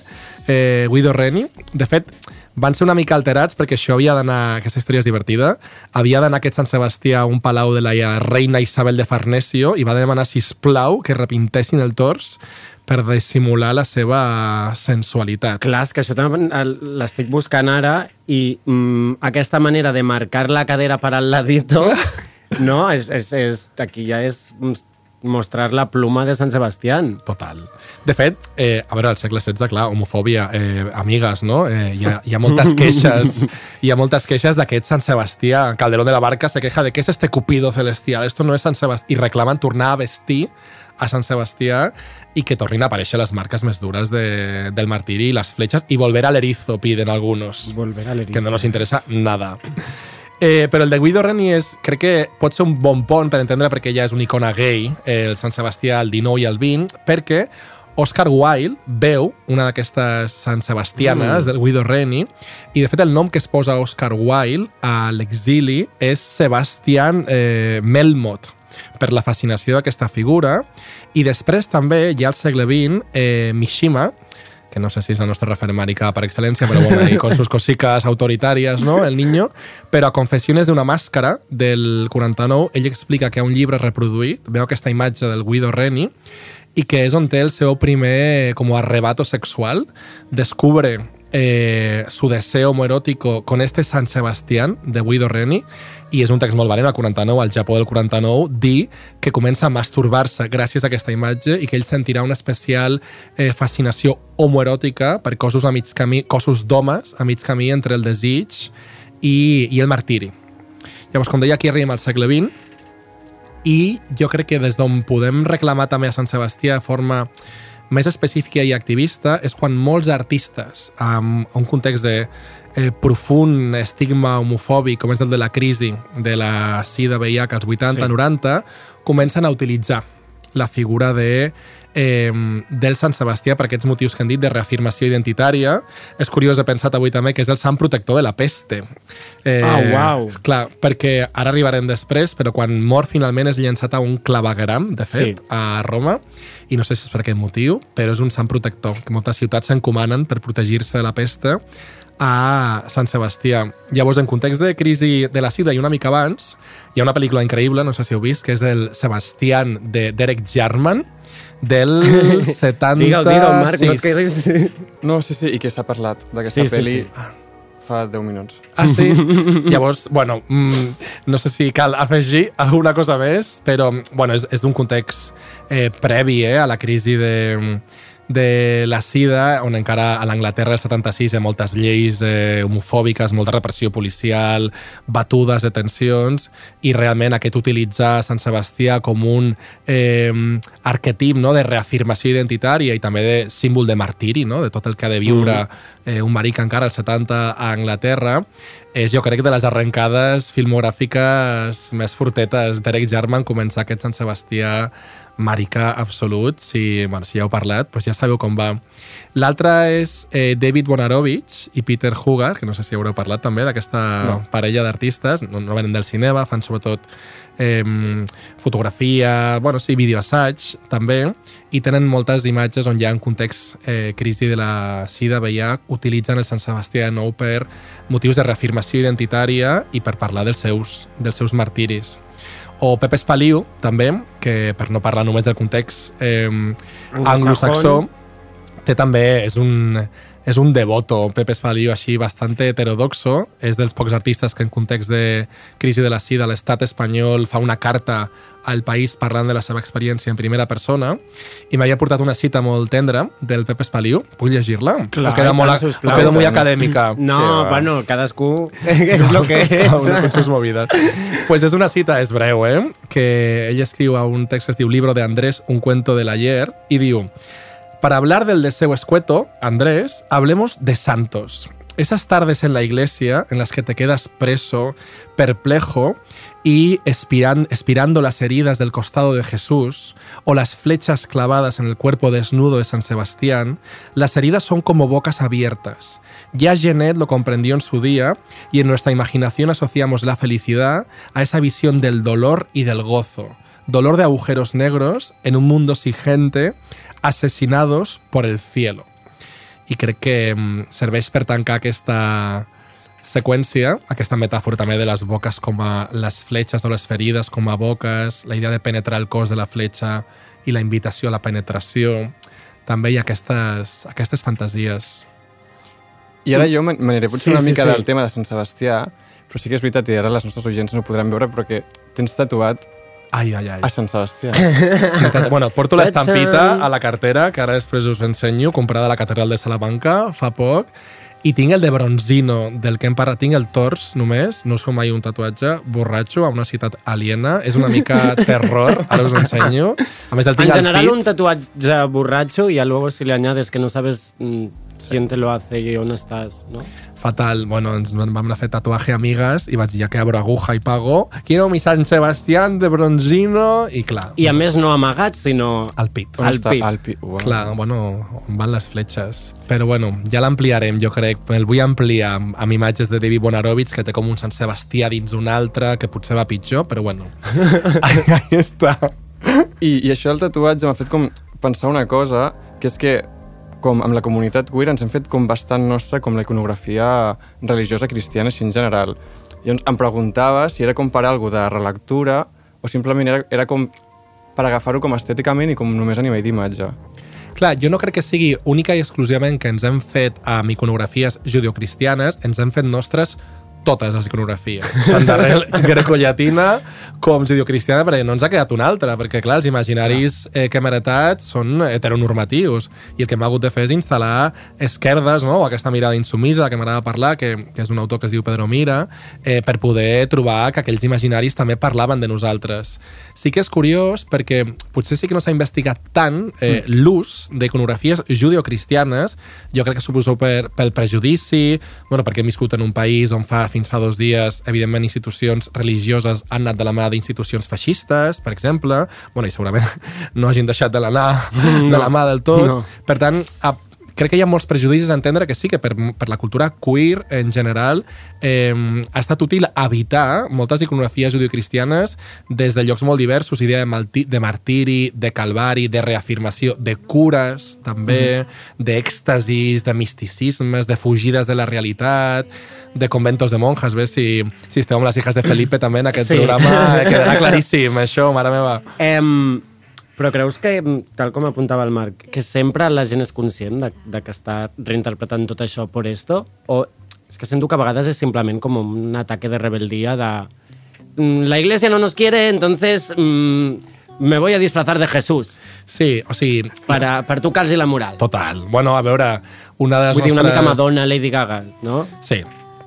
eh? Guido Reni. De fet, van ser una mica alterats perquè això havia d'anar... Aquesta història és divertida. Havia d'anar aquest Sant Sebastià a un palau de la reina Isabel de Farnesio i va demanar, sisplau, que repintessin el tors per dissimular la seva sensualitat. Clar, que això també l'estic buscant ara i mm, aquesta manera de marcar la cadera per al ladito, no? És, és, és, aquí ja és mostrar la pluma de Sant Sebastián. Total. De fet, eh, a veure, al segle XVI, clar, homofòbia, eh, amigues, no? Eh, hi, ha, hi ha moltes queixes hi ha moltes queixes d'aquest Sant Sebastià. Calderón de la Barca se queja de que és este cupido celestial, esto no és Sant Sebastià. I reclamen tornar a vestir a Sant Sebastià i que tornin a aparèixer les marques més dures de, del martiri i les fletxes i volver al erizo, piden algunos. Volver a l'erizo. que no nos interesa nada. Eh, però el de Guido Reni és, crec que pot ser un bon pont per entendre perquè ja és una icona gay, eh, el Sant Sebastià al 19 i al 20, perquè Oscar Wilde veu una d'aquestes Sant Sebastianes mm. del Guido Reni i de fet el nom que es posa Oscar Wilde a l'exili és Sebastián eh, Melmoth per la fascinació d'aquesta figura i després també, ja al segle XX, eh, Mishima, que no sé si és el nostre referent marica per excel·lència, però bueno, y con sus cositas autoritàries, no?, el niño, però a Confessiones d'una màscara del 49, ell explica que ha un llibre reproduït, veu aquesta imatge del Guido Reni, i que és on té el seu primer com arrebato sexual, descubre eh, su deseo homoerótico con este San Sebastián de Guido Reni i és un text molt valent, al 49, al Japó del 49, dir que comença a masturbar-se gràcies a aquesta imatge i que ell sentirà una especial eh, fascinació homoeròtica per cossos a mig camí, cossos d'homes a mig camí entre el desig i, i el martiri. Llavors, com deia, aquí arribem al segle XX i jo crec que des d'on podem reclamar també a Sant Sebastià de forma més específica i activista és quan molts artistes amb un context de eh, profund estigma homofòbic com és el de la crisi de la sida VIH als 80-90 comencen a utilitzar la figura de eh, del Sant Sebastià per aquests motius que han dit de reafirmació identitària. És curiós, he pensat avui també que és el sant protector de la peste. Eh, Ah, uau. Clar, perquè ara arribarem després, però quan mor finalment és llançat a un clavegram, de fet, Sí. a Roma, i no sé si és per aquest motiu, però és un sant protector, que moltes ciutats s'encomanen per protegir-se de la peste a Sant Sebastià. Llavors, en context de crisi de la sida i una mica abans, hi ha una pel·lícula increïble, no sé si heu vist, que és el Sebastián de Derek Jarman, del 70... Digue-ho, digue-ho, Marc, no et quedis... No, sí, sí, i que s'ha parlat d'aquesta Sí, sí, pel·li sí. fa 10 minuts. Ah, sí? Llavors, bueno, mm, no sé si cal afegir alguna cosa més, però bueno, és, és d'un context eh, previ eh, a la crisi de, de la sida, on encara a l'Anglaterra del 76 hi ha moltes lleis eh, homofòbiques, molta repressió policial, batudes, detencions, i realment aquest utilitzar Sant Sebastià com un eh, arquetip no, de reafirmació identitària i també de símbol de martiri, no, de tot el que ha de viure eh, un maric encara als 70 a Anglaterra, és jo crec de les arrencades filmogràfiques més fortetes d'Eric Jarman començar aquest Sant Sebastià maricà absolut, si, bueno, si ja heu parlat, doncs ja sabeu com va. L'altre és eh, David Bonarovich i Peter Hugar, que no sé si haureu parlat també d'aquesta no. parella d'artistes, no, no venen del cinema, fan sobretot eh, fotografia, bueno, sí, videoassaig també, i tenen moltes imatges on hi ha un context eh, crisi de la sida, veia, utilitzen el Sant Sebastià de nou per motius de reafirmació identitària i per parlar dels seus, dels seus martiris. O Pepe Espaliu, també, que per no parlar només del context eh, anglosaxó, té també, és un, és un devoto, Pepe Espaliu, així bastant heterodoxo, és dels pocs artistes que en context de crisi de la sida l'estat espanyol fa una carta al país parlant de la seva experiència en primera persona i m'havia portat una cita molt tendra del Pepe Espaliu. Puc llegir-la? O queda, molt, sisplau. o queda molt acadèmica? No, Que va. bueno, cadascú és lo que és. con sus movidas. Pues és una cita, és breu, eh? Que ell escriu a un text que es diu Libro de Andrés, un cuento del ayer, i diu Para hablar del deseo escueto, Andrés, hablemos de santos. Esas tardes en la iglesia en las que te quedas preso, perplejo y espiran- expirando las heridas del costado de Jesús o las flechas clavadas en el cuerpo desnudo de San Sebastián, las heridas son como bocas abiertas. Ya Genet lo comprendió en su día y en nuestra imaginación asociamos la felicidad a esa visión del dolor y del gozo. Dolor de agujeros negros en un mundo sin gente, asesinados por el cielo. I crec que mm, serveix per tancar aquesta seqüència, aquesta metàfora també de les boques com a les fletxes o les ferides com a boques, la idea de penetrar el cos de la fletxa i la invitació a la penetració. També hi ha aquestes, aquestes fantasies. I ara jo m'aniré potser Sí, una sí, mica sí. del tema de Sant Sebastià, però sí que és veritat, i ara les nostres oients no ho podran veure, però que tens tatuat Ai, ai, ai. a Sant Sebastià. Bueno, porto l'estampita a la cartera, que ara després us ensenyo, comprada a la Catedral de Salamanca fa poc, i tinc el de Bronzino, del que hem parlat. Tinc el tors només, no us mai un tatuatge borratxo a una ciutat aliena. És una mica terror, ara us ho ensenyo. A més, el En tinc al general, pit. un tatuaje borracho y luego si le añades que no sabes mm, quién te lo hace y dónde estás, ¿no? Fatal. Bueno, ens vam anar a fer tatuaje amigues i vaig dir, ja que abro aguja i pago, quiero mi San Sebastián de Bronzino, i clar, I a més no amagat, sinó al pit. On Al pit. Al pit. Uau. Clar, bueno, on van les fletxes. Però bueno, ja l'ampliarem, jo crec. El vull ampliar amb, amb imatges de David Bonarovich, que té com un Sant Sebastià dins un altre, que potser va pitjor, però bueno. ahí, ahí està. I, I això del tatuatge m'ha fet com pensar una cosa, que és que com amb la comunitat queer ens hem fet com bastant nostra com la iconografia religiosa cristiana així en general. I em preguntava si era com per alguna de relectura o simplement era, era com per agafar-ho com estèticament i com només a nivell d'imatge. Clar, jo no crec que sigui única i exclusivament que ens hem fet amb iconografies judeocristianes, ens hem fet nostres totes les iconografies, tant d'arrel grecollatina com judeocristiana, perquè no ens ha quedat una altra, perquè clar, els imaginaris eh, que hem heretat són heteronormatius, i el que hem hagut de fer és instal·lar esquerdes, no? o aquesta mirada insumisa que m'agrada parlar, que, que és un autor que es diu Pedro Mira, eh, per poder trobar que aquells imaginaris també parlaven de nosaltres. Sí que és curiós perquè potser sí que no s'ha investigat tant eh, l'ús d'iconografies judeocristianes, jo crec que suposo per, pel prejudici, bueno, perquè hem viscut en un país on fa fins fa dos dies, evidentment, institucions religioses han anat de la mà d'institucions feixistes, per exemple, bueno, i segurament no hagin deixat de l'anar de No. la mà del tot. No. Per tant, a, crec que hi ha molts prejudicis a entendre que sí, que per, per la cultura queer en general eh, ha estat útil evitar moltes iconografies judio-cristianes des de llocs molt diversos, idea de, malti, de martiri, de calvari, de reafirmació, de cures, també, d'èxtasis, de misticismes, de fugides de la realitat, de conventos de monjas, ves? Si, si esteu amb les hijas de Felipe també en aquest Sí. programa, eh, quedarà claríssim, això, mare meva. Em, però creus que, em, tal com apuntava el Marc, que sempre la gent és conscient de, de que està reinterpretant tot això por esto? O és que sento que a vegades és simplement com un ataque de rebeldia de "Mm, la iglesia no nos quiere, entonces mm, me voy a disfrazar de Jesús Sí, o sigui, para, per tocar-los la moral. total. Bueno, a veure, una de les Vull dir, una nostres... mica Madonna, Lady Gaga, no? Sí.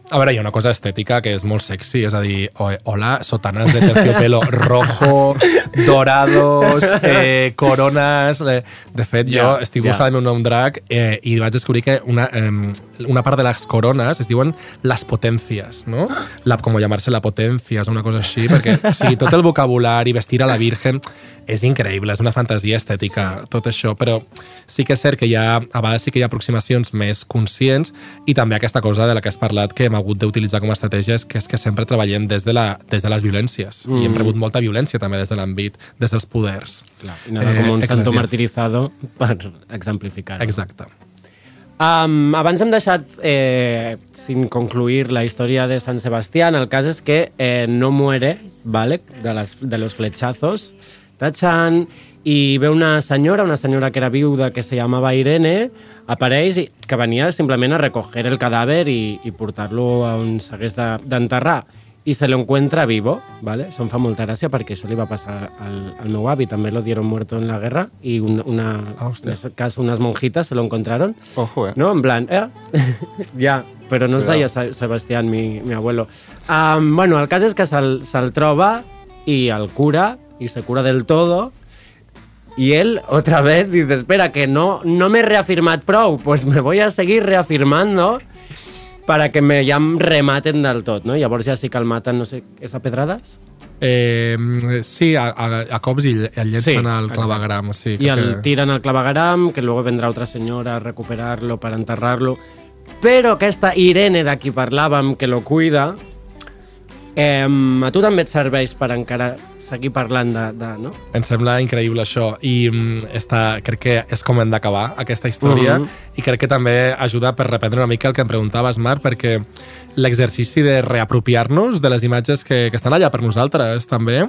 A veure, hi ha una cosa estètica que és molt sexy, és a dir, hola, sotanas de terciopelo rojo, dorados, eh, corones... Eh. De fet, jo Ja, estic ja. buscant un nom drag eh, i vaig descobrir que una, eh, una part de les corones es diuen las potencias, no? La, com llamarse la potencia, és una cosa així, perquè o sigui, tot el vocabulari, vestir a la virgen, és increïble, és una fantasia estètica, tot això, però sí que és cert que hi ha, a vegades sí que hi ha aproximacions més conscients i també aquesta cosa de la que has parlat que hem hagut d'utilitzar com a estratègies, que és que sempre treballem des de, la, des de les violències mm. i hem rebut molta violència també des de l'àmbit, des dels poders. Clar, i nada, com un santo eclesiàstics. martirizado per exemplificar-ho. Exacte. Um, abans hem deixat eh, sin concluir la història de San Sebastián. El cas és que eh, no muere, ¿vale? de, las, de los flechazos. Tachan, i ve una senyora, una senyora que era viuda, que se llamava Irene, apareix i que venia simplement a recoger el cadàver i, i portar-lo a on s'hagués de- d'enterrar. I se lo encuentra vivo, ¿vale? Això em fa molta gràcia perquè això li va passar al, al meu avi, també lo dieron muerto en la guerra y una, una Ah, en ese caso unas monjitas se lo encontraron Ojo, eh. no, en plan, eh? ja, però no es deia Sebastián, mi, mi abuelo. Um, bueno, el cas és que se'l se troba i el cura, i se cura del todo, y él otra vez dice, espera, que no, no me reafirmat prou, pues me voy a seguir reafirmando para que me ja em rematen del tot, no? Llavors ja sí que el maten, no sé, és a pedrades? Eh, sí, a, a, a cops i el llencen Sí, al clavegram. Sí, y crec al que- tiran al clavegaram, que luego vendrá otra señora a recuperarlo para enterrarlo. Però aquesta Irene de qui parlàvem, que lo cuida, eh, a tu també et serveix per encara seguir parlant de... de no? Em sembla increïble això i mm, està, crec que és com hem d'acabar aquesta història Mhm. i crec que també ajuda per reprendre una mica el que em preguntaves, Marc, perquè l'exercici de reapropiar-nos de les imatges que, que estan allà per nosaltres també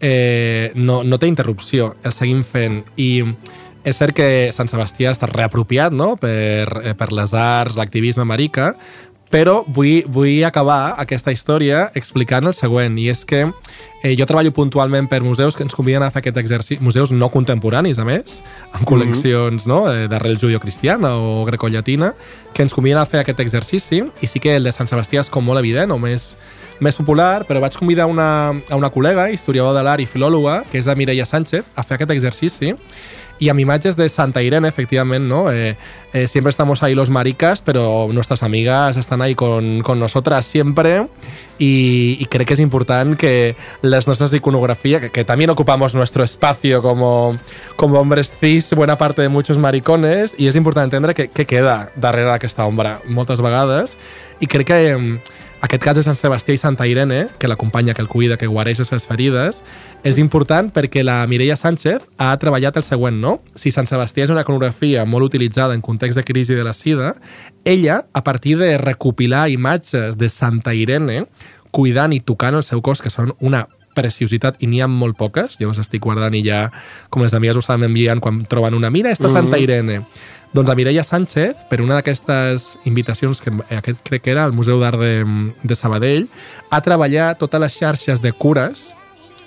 eh, no, no té interrupció, el seguim fent i és cert que Sant Sebastià està reapropiat no? per, eh, per les arts, l'activisme marica, però vull, vull acabar aquesta història explicant el següent, i és que eh, jo treballo puntualment per museus que ens conviden a fer aquest exercici, museus no contemporanis, a més, amb col·leccions no, eh, d'arrel judio-cristiana o grecollatina, que ens conviden a fer aquest exercici, i sí que el de Sant Sebastià és com molt evident, o més, més popular, però vaig convidar una, a una col·lega, historiador de l'art i filòloga, que és la Mireia Sánchez, a fer aquest exercici, y a imágenes de Santa Irene, efectivamente, ¿no? Eh, eh, siempre estamos ahí los maricas, pero nuestras amigas están ahí con, con nosotras siempre y, y creo que es importante que las nuestras iconografías, que, que también ocupamos nuestro espacio como, como hombres cis, buena parte de muchos maricones, y es importante entender que, que queda darrere aquesta ombra moltes vegades, i crec que eh, aquest cas de Sant Sebastià i Santa Irene, que l'acompanya, que el cuida, que guareix les ferides, és important perquè la Mireia Sánchez ha treballat el següent, no? Si Sant Sebastià és una iconografia molt utilitzada en context de crisi de la sida, ella, a partir de recopilar imatges de Santa Irene, cuidant i tocant el seu cos, que són una preciositat i n'hi ha molt poques, jo les estic guardant i ja, com les amigues ho saben, m'envien quan troben una, mira, esta Santa Irene. Doncs la Mireia Sánchez, per una d'aquestes invitacions que aquest crec que era al Museu d'Art de, de Sabadell, ha treballat totes les xarxes de cures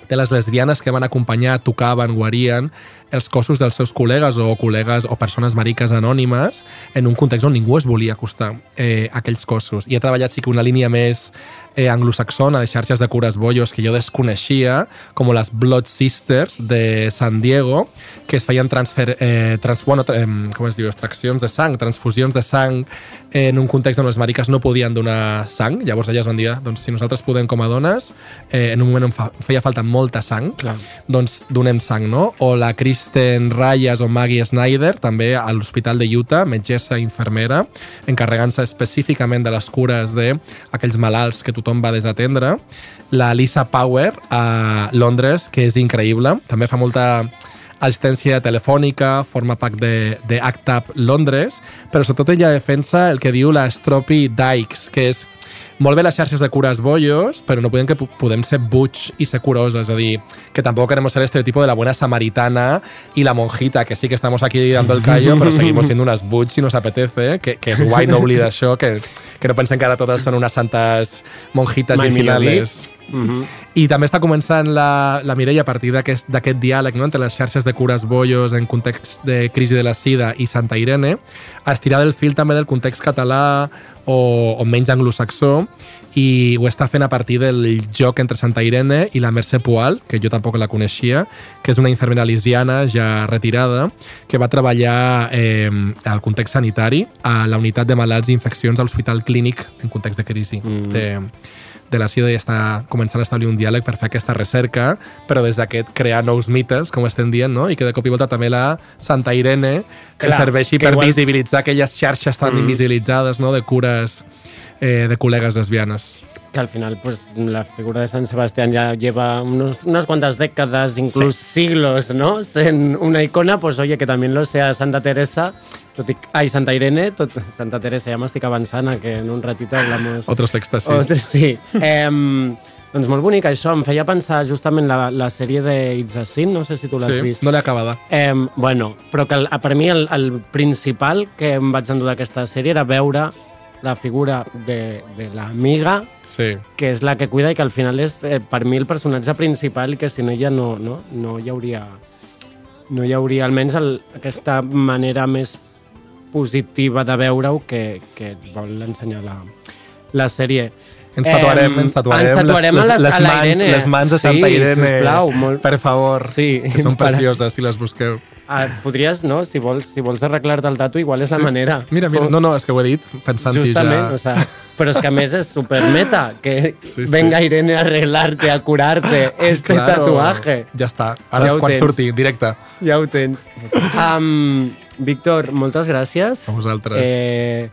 de les lesbianes que van acompanyar, tocaven, guarien els cossos dels seus col·legues o col·legues o persones mariques anònimes en un context on ningú es volia acostar eh, a aquells cossos. I ha treballat sí que una línia més eh, anglosaxona de xarxes de cures bollos que jo desconeixia, com les Blood Sisters de San Diego, que es feien transfer, eh, trans, bueno, eh, com es diu, extraccions de sang, transfusions de sang en un context on les mariques no podien donar sang. Llavors elles van dir, doncs, si nosaltres podem com a dones, eh, en un moment on fa, feia falta molta sang, Clar. doncs donem sang, no? O la Kristen Rayas o Maggie Snyder, també a l'Hospital de Utah, metgessa infermera, encarregant-se específicament de les cures d'aquells malalts que tothom va desatendre. La Lisa Power a Londres, que és increïble, també fa molta assistència telefònica, forma part de, de ACT UP Londres, però sobretot ella defensa el que diu la Stropi Dykes, que és molt bé les xarxes de cures bollos, però no podem que po- podem ser buig i ser curoses, és a dir, que tampoc queremos ser el estereotipo de la buena samaritana y la monjita, que sí que estamos aquí dando el callo, però seguimos siendo unas buig si nos apetece, que, que és guai no oblidar això, que, que no pensen que ara totes són unes santes monjitas Mai millor virginales. I també està començant la, la Mireia a partir d'aquest diàleg no, entre les xarxes de cures bollos en context de crisi de la sida i Santa Irene, a estirar del fil també del context català o, o menys anglosaxó i ho està fent a partir del joc entre Santa Irene i la Mercè Poal, que jo tampoc la coneixia, que és una infermera lesbiana ja retirada, que va treballar eh, al context sanitari a la unitat de malalts i infeccions a l'Hospital Clínic en context de crisi mm. de, de la SIDA i està començant a establir un diàleg per fer aquesta recerca, però des d'aquest crear nous mites, com estem dient, no? i que de cop i volta també la Santa Irene que Clar, serveixi que per igual- visibilitzar aquelles xarxes tan mm. invisibilitzades no? de cures eh, de col·legues lesbianes. Que al final, pues, la figura de San Sebastián ya lleva unos- unas cuantas décadas, incluso siglos, ¿no? En una icona, pues oye, que también lo sea Santa Teresa, tot i, ai, Santa Irene, tot, Santa Teresa, ja m'estic avançant que en un ratito hablamos... Otros éxtasis. Otro- sí. Eh, doncs molt bonic això, em feia pensar justament la, la sèrie de It's a Sin, no sé si tu l'has Sí, vist. no l'he acabada. Eh, bueno, però que el, per mi el, el principal que em vaig endur d'aquesta sèrie era veure la figura de, de l'amiga Sí. que és la que cuida i que al final és eh, per mi el personatge principal i que sin ella no, no, no hi hauria no hi hauria almenys el, aquesta manera més positiva de veure-ho que, que vol ensenyar la, la sèrie. Ens tatuarem, Em, ens tatuarem, ens tatuarem les, les- les, la mans, les mans de Sí, Santa Irene. sisplau, molt- Per favor, Sí. que són precioses si les busqueu. Ah, podries, no? Si vols, si vols arreglar-te el tatu, igual és la manera. Mira, mira, Com- no, no, és que ho he dit pensant-hi Justament, ja... o sea, però és que a més és supermeta, que Sí, sí. venga Irene a arreglarte, a curarte este tatuaje. Ja està. Ara Ja és quan tens. surti, directe. Ja ho tens. Um, Víctor, moltes gràcies. A vosaltres. Eh,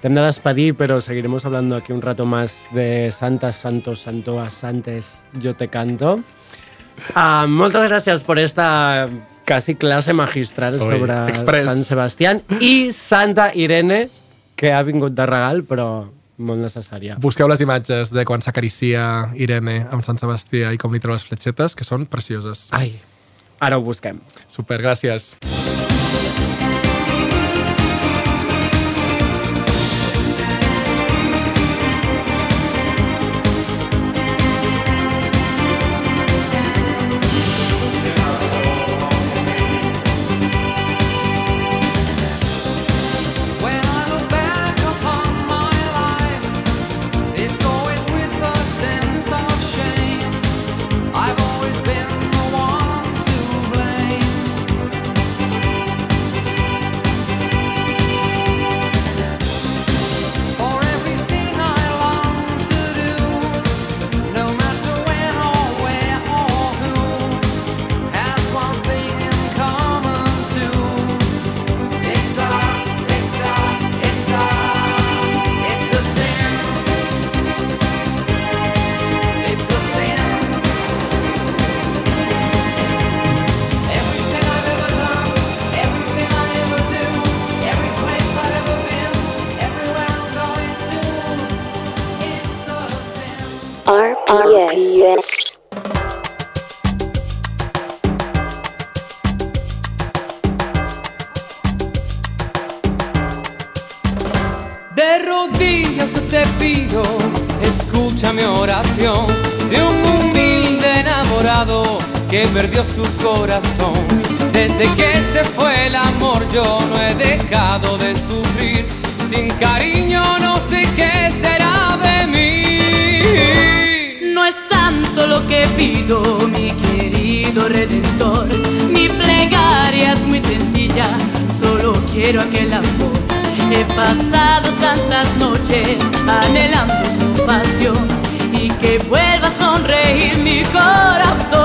T'hem de despedir, pero seguiremos hablando aquí un rato más de Santas, Santos, Santoas, Santes, Yo te canto. Ah, moltes gràcies por esta casi clase magistral Oi, sobre express. Sant Sebastián i Santa Irene, que ha vingut de regal, però molt necessària. Busqueu les imatges de quan s'acaricia Irene amb Sant Sebastià i com li treu les fletxetes, que són precioses. Ai, ara ho busquem. Super, gràcies. When que perdió su corazón. Desde que se fue el amor yo no he dejado de sufrir. Sin cariño no sé qué será de mí. lo que pido, mi querido redentor. Mi plegaria es muy sencilla, solo quiero aquel amor. He pasado tantas noches anhelando su pasión y que vuelva a sonreír mi corazón.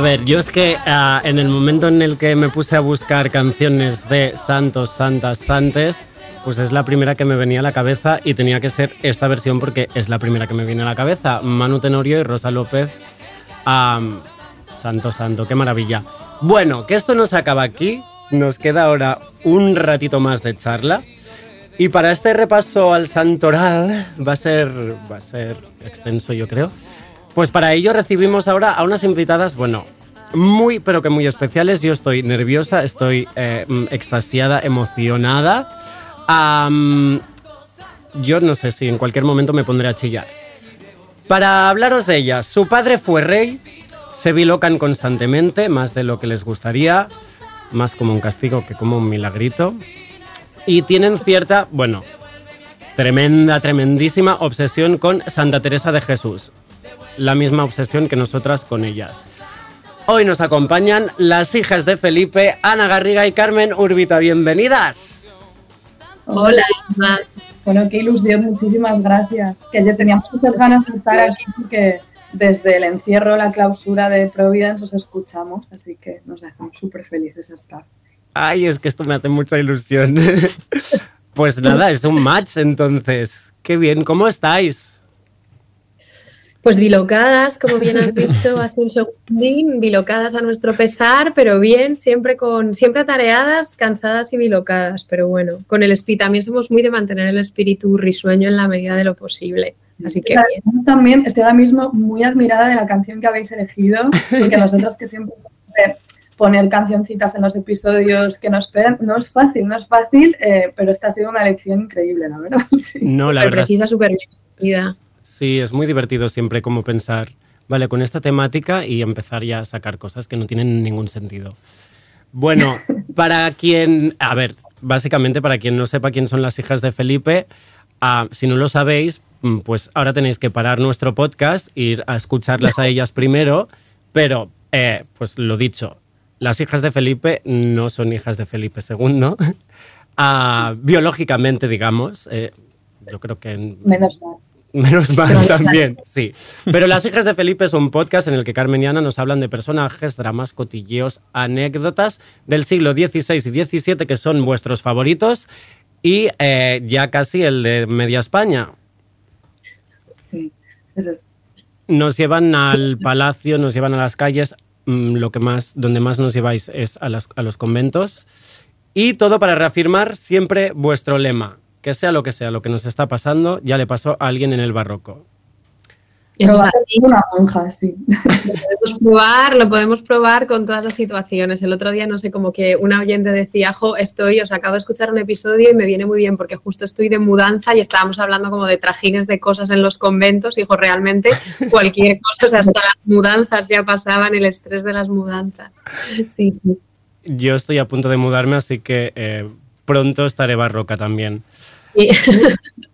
A ver, yo es que ah, en el momento en el que me puse a buscar canciones de santos, santas, santes, pues es la primera que me venía a la cabeza y tenía que ser esta versión porque es la primera que me viene a la cabeza. Manu Tenorio y Rosa López. Am, santo, santo, qué maravilla. Bueno, que esto no se acaba aquí. Nos queda ahora un ratito más de charla. Y para este repaso al santoral va a ser, va a ser extenso, yo creo. Pues para ello recibimos ahora a unas invitadas, bueno, muy, pero que muy especiales. Yo estoy nerviosa, estoy eh, mm, extasiada, emocionada. Yo no sé si en cualquier momento me pondré a chillar. Para hablaros de ellas, su padre fue rey, se bilocan constantemente, más de lo que les gustaría, más como un castigo que como un milagrito. Y tienen cierta, bueno, tremenda, tremendísima obsesión con Santa Teresa de Jesús. La misma obsesión que nosotras con ellas. Hoy nos acompañan las hijas de Felipe, Ana Garriga y Carmen Urbita. Bienvenidas. Hola. Bueno, qué ilusión, muchísimas gracias. Que ya teníamos muchas ganas de estar aquí porque desde el encierro, la clausura de Providence os escuchamos, así que nos hacemos súper felices estar. Ay, es que esto me hace mucha ilusión. pues nada, es un match entonces. Qué bien, ¿cómo estáis? Pues bilocadas, como bien has dicho hace un segundín, bilocadas a nuestro pesar, pero bien, siempre con, siempre atareadas, cansadas y bilocadas, pero bueno, con el espíritu, también somos muy de mantener el espíritu risueño en la medida de lo posible. Así que Claro, bien. yo también estoy ahora mismo muy admirada de la canción que habéis elegido, porque nosotros que siempre somos de poner cancioncitas en los episodios que nos pegan, no es fácil, no es fácil, eh, pero esta ha sido una lección increíble, la verdad. Sí. No, la Súper verdad. precisa, súper bien. Sí, es muy divertido siempre como pensar, vale, con esta temática y empezar ya a sacar cosas que no tienen ningún sentido. Bueno, para quien, a ver, básicamente para quien no sepa quién son las hijas de Felipe, ah, si no lo sabéis, mm, pues ahora tenéis que parar nuestro podcast, ir a escucharlas a ellas primero, pero, eh, pues lo dicho, las hijas de Felipe no son hijas de Felipe II, ah, biológicamente, digamos. eh, yo creo que en- Menos mal. Menos mal también, sí. Pero Las hijas de Felipe es un podcast en el que Carmen y Ana nos hablan de personajes, dramas, cotilleos, anécdotas del siglo XVI y XVII que son vuestros favoritos y eh, ya casi el de Media España. Sí, eso es. Nos llevan al palacio, nos llevan a las calles, mm, lo que más, donde más nos lleváis es a, las- a los conventos. Y todo para reafirmar siempre vuestro lema, que sea lo que sea, lo que nos está pasando, ya le pasó a alguien en el barroco. Eso es así. Una monja, sí. podemos probar, lo podemos probar con todas las situaciones. El otro día, no sé, como que una oyente decía, jo, estoy, os acabo de escuchar un episodio y me viene muy bien porque justo estoy de mudanza y estábamos hablando como de trajines de cosas en los conventos. Y, jo, realmente cualquier cosa, o sea, hasta las mudanzas ya pasaban, el estrés de las mudanzas. Sí, sí. Yo estoy a punto de mudarme, así que eh, pronto estaré barroca también.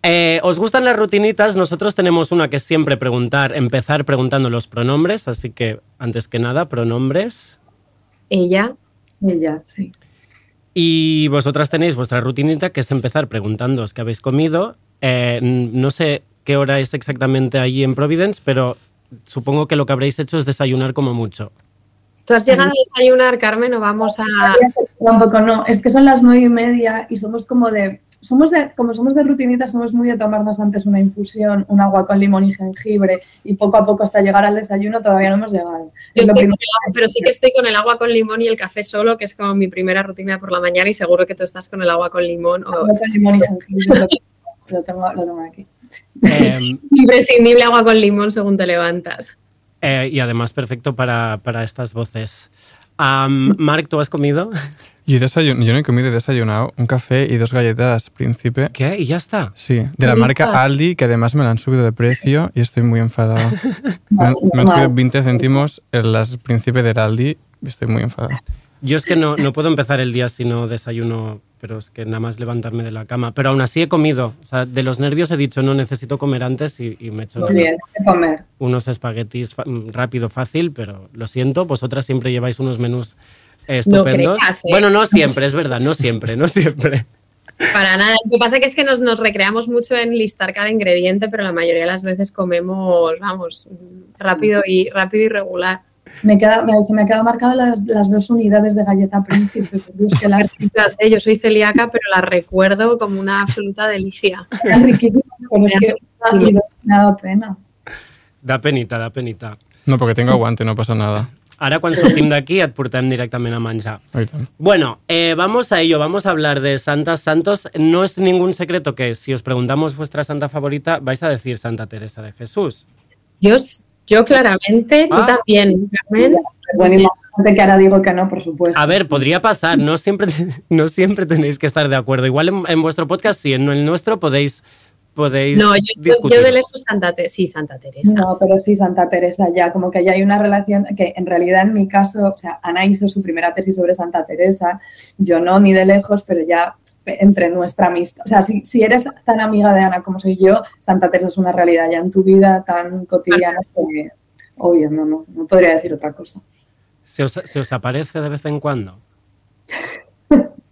Eh, ¿Os gustan las rutinitas? Nosotros tenemos una que es siempre preguntar, empezar preguntando los pronombres, así que antes que nada, pronombres. Ella, Ella, sí. Y vosotras tenéis vuestra rutinita, que es empezar preguntándoos qué habéis comido. Eh, no sé qué hora es exactamente allí en Providence, pero supongo que lo que habréis hecho es desayunar como mucho. ¿Tú has llegado a desayunar, Carmen, o vamos a...? Tampoco no, es que son las nueve y media y somos como de, somos de, como somos de rutinita, somos muy de tomarnos antes una infusión, un agua con limón y jengibre y poco a poco hasta llegar al desayuno todavía no hemos llegado. Yo Es estoy primero con el agua, pero sí que estoy con el agua con limón y el café solo, que es como mi primera rutina por la mañana y seguro que tú estás con el agua con limón. O... agua con limón y jengibre, lo, lo tengo, lo tengo aquí. Eh, Imprescindible agua con limón según te levantas. Eh, y además perfecto para, para estas voces. Am, Marc, ¿tú has comido? Yo, he desayun- yo no he comido, he desayunado un café y dos galletas príncipe. ¿Qué? ¿Y ya está? Sí, de la marca. Aldi, que además me la han subido de precio y estoy muy enfadado. me, han, me han Normal. subido 20 céntimos en las príncipe del Aldi y estoy muy enfadado. Yo es que no, no puedo empezar el día si no desayuno pero es que nada más levantarme de la cama. Pero aún así he comido. O sea, de los nervios he dicho, no, necesito comer antes y, y me he hecho Muy bien, hay que comer. unos espaguetis rápido, fácil, pero lo siento, vosotras siempre lleváis unos menús estupendos. creas, ¿eh? Bueno, no siempre, es verdad, no siempre, no siempre. Para nada. Lo que pasa es que nos, nos recreamos mucho en listar cada ingrediente, pero la mayoría de las veces comemos, vamos, rápido y rápido y regular. Me queda, me- se me ha quedado marcado las, las dos unidades de galleta príncipe. Dios, que las yo soy celíaca, pero las recuerdo como una absoluta delicia. pero es que me ha dado pena. Da penita, da penita. No, perquè tinc aguante, no passa nada. Ara, quan sortim d'aquí, et portem directament a menjar. Bueno, eh, vamos a ello, vamos a hablar de santas santos. No es ningún secreto que si os preguntamos vuestra santa favorita, vais a decir Santa Teresa de Jesús. Yo, yo claramente, tú Ah. también, Carmen. Bueno, Sí. imagínate que ahora digo que no, por supuesto. A ver, podría pasar, no siempre, no siempre tenéis que estar de acuerdo. Igual en, en vuestro podcast sí, en el nuestro podéis, podéis No, yo, yo- discutir. yo de lejos Santa Teresa. Sí, Santa Teresa. No, pero sí, Santa Teresa ya, como que ya hay una relación que en realidad en mi caso, o sea, Ana hizo su primera tesis sobre Santa Teresa, yo no, ni de lejos, pero ya entre nuestra amistad, o sea, si, si eres tan amiga de Ana como soy yo, Santa Teresa es una realidad ya en tu vida tan cotidiana que, obvio, no, no, no podría decir otra cosa. ¿Se os, se os aparece de vez en cuando?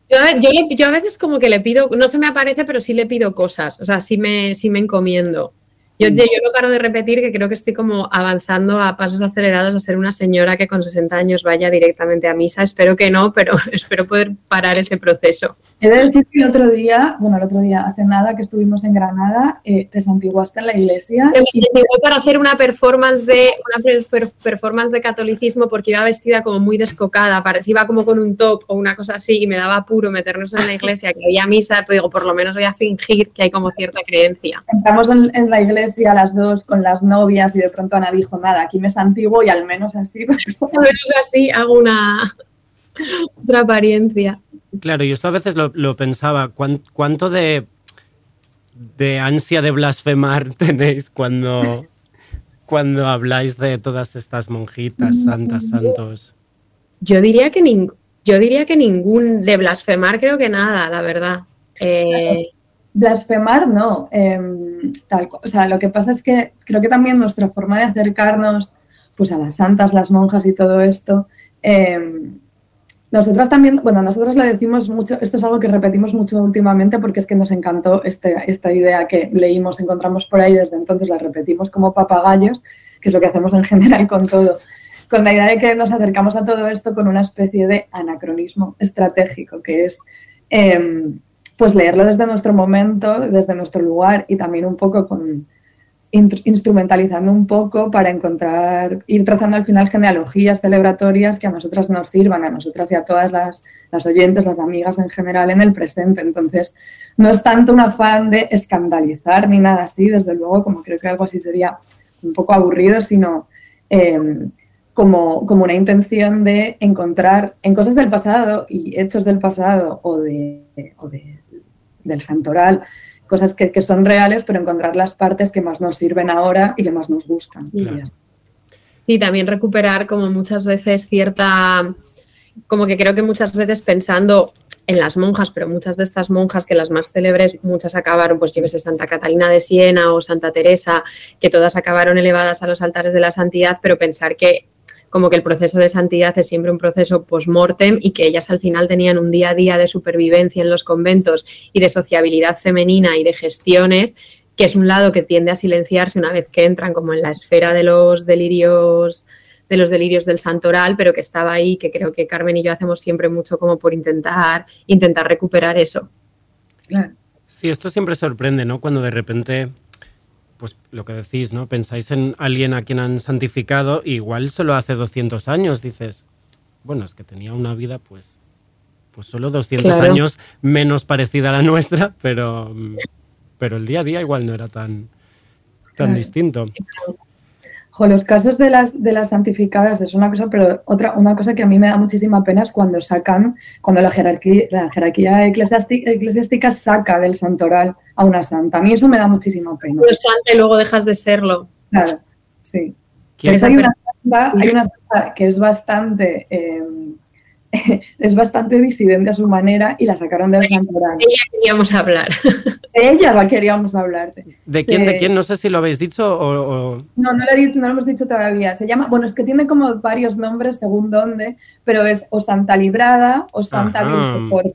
Yo, yo, le- yo a veces como que le pido, no se me aparece, pero sí le pido cosas, o sea, sí me, sí me encomiendo. Yo, yo no paro de repetir que creo que estoy como avanzando a pasos acelerados a ser una señora que con 60 años vaya directamente a misa. Espero que no, pero espero poder parar ese proceso. He de decir que el otro día, bueno, el otro día, hace nada que estuvimos en Granada, eh, te santiguaste en la iglesia. Me santigüé para hacer una performance de una per- per- performance de catolicismo porque iba vestida como muy descocada, parecía iba como con un top o una cosa así y me daba apuro meternos en la iglesia que había misa, pues digo, por lo menos voy a fingir que hay como cierta creencia. Entramos en, en la iglesia las dos con las novias y de pronto Ana dijo, nada, aquí me santiguo y al menos así. Al menos así hago una otra apariencia. Claro, y esto a veces lo, lo pensaba. ¿cuán- ¿Cuánto de, de ansia de blasfemar tenéis cuando, cuando habláis de todas estas monjitas, santas, santos? Yo diría que ning- yo diría que ningún de blasfemar creo que nada, la verdad. Eh, Blasfemar no. em, tal, o sea, lo que pasa es que creo que también nuestra forma de acercarnos pues, a las santas, las monjas y todo esto, em, nosotras también, bueno, nosotros lo decimos mucho, esto es algo que repetimos mucho últimamente porque es que nos encantó este- esta idea que leímos, encontramos por ahí, desde entonces la repetimos como papagayos, que es lo que hacemos en general con todo, con la idea de que nos acercamos a todo esto con una especie de anacronismo estratégico, que es em, pues leerlo desde nuestro momento, desde nuestro lugar y también un poco con instrumentalizando un poco para encontrar, ir trazando al final genealogías celebratorias que a nosotras nos sirvan, a nosotras y a todas las, las oyentes, las amigas en general en el presente. Entonces, no es tanto un afán de escandalizar ni nada así, desde luego, como creo que algo así sería un poco aburrido, sino eh, como, como una intención de encontrar en cosas del pasado y hechos del pasado o, de, o de- del santoral, cosas que, que son reales, pero encontrar las partes que más nos sirven ahora y que más nos gustan. Y también recuperar como muchas veces cierta, como que creo que muchas veces pensando en las monjas, pero muchas de estas monjas que las más célebres, muchas acabaron, pues yo que sé, Santa Catalina de Siena o Santa Teresa, que todas acabaron elevadas a los altares de la santidad, pero pensar que como que el proceso de santidad es siempre un proceso post-mortem y que ellas al final tenían un día a día de supervivencia en los conventos y de sociabilidad femenina y de gestiones que es un lado que tiende a silenciarse una vez que entran como en la esfera de los delirios de los delirios del santoral, pero que estaba ahí, que creo que Carmen y yo hacemos siempre mucho como por intentar intentar recuperar eso. Sí, esto siempre sorprende, ¿no? Cuando de repente, pues lo que decís, ¿no? Pensáis en alguien a quien han santificado, y igual solo hace 200 años dices, bueno, es que tenía una vida, pues, pues solo 200 Claro. años menos parecida a la nuestra, pero, pero el día a día igual no era tan, tan distinto. Jo, los casos de las, de las santificadas es una cosa, pero otra, una cosa que a mí me da muchísima pena es cuando sacan, cuando la jerarquía, la jerarquía eclesiástica saca del santoral a una santa. A mí eso me da muchísima pena. Pero santa y luego dejas de serlo. Claro, sí. ¿Quién- Por eso hay una santa, hay una santa que es bastante eh, es bastante disidente a su manera y la sacaron del santoral. De ella queríamos hablar. De ella la queríamos hablar. ¿De quién? ¿De quién? No sé si lo habéis dicho o... o- No, no lo, he dicho- no lo hemos dicho todavía. Se llama, bueno, es que tiene como varios nombres según dónde, pero es o Santa Librada o Santa. Virgen.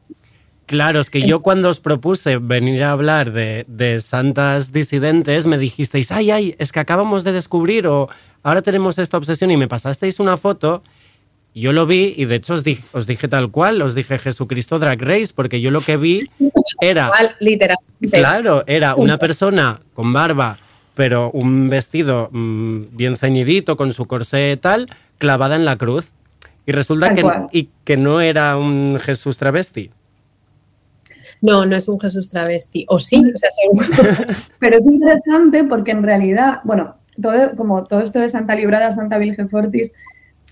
Claro, es que yo cuando os propuse venir a hablar de, de santas disidentes, me dijisteis, ay, ay, es que acabamos de descubrir o ahora tenemos esta obsesión y me pasasteis una foto. Yo lo vi y de hecho os dije, os dije tal cual, os dije Jesucristo Drag Race, porque yo lo que vi era, literalmente. claro, era una persona con barba, pero un vestido mm, bien ceñidito, con su corsé tal, clavada en la cruz. Y resulta que, y que no era un Jesús travesti. No, no es un Jesús travesti. O sí, o sea, seguro. Pero es interesante porque en realidad, bueno, todo, como todo esto de Santa Librada, Santa Virgen Fortis,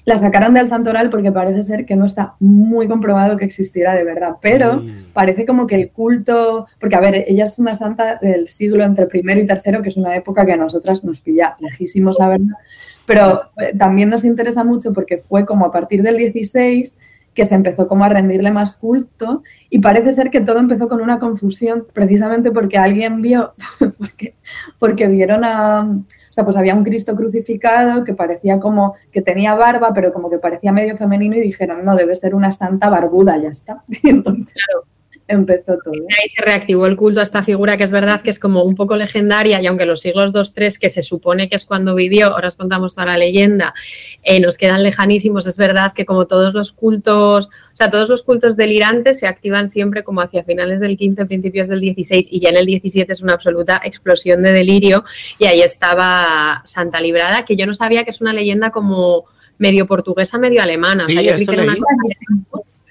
la sacaron del santoral porque parece ser que no está muy comprobado que existiera de verdad. Pero Mm. parece como que el culto, porque a ver, ella es una santa del siglo entre primero y tercero, que es una época que a nosotras nos pilla lejísimos, la verdad. Pero eh, también nos interesa mucho porque fue como a partir del 16 que se empezó como a rendirle más culto y parece ser que todo empezó con una confusión precisamente porque alguien vio, porque, porque vieron a, pues había un Cristo crucificado que parecía como que tenía barba, pero como que parecía medio femenino y dijeron, no, debe ser una santa barbuda, ya está. Entonces empezó todo. Ahí se reactivó el culto a esta figura que es verdad que es como un poco legendaria y aunque los siglos 2-3, que se supone que es cuando vivió, ahora os contamos toda la leyenda, eh, nos quedan lejanísimos, es verdad que como todos los cultos, o sea, todos los cultos delirantes se activan siempre como hacia finales del 15, principios del 16 y ya en el 17 es una absoluta explosión de delirio y ahí estaba Santa Librada, que yo no sabía que es una leyenda como medio portuguesa, medio alemana. Sí, o sea, yo creí que era una cosa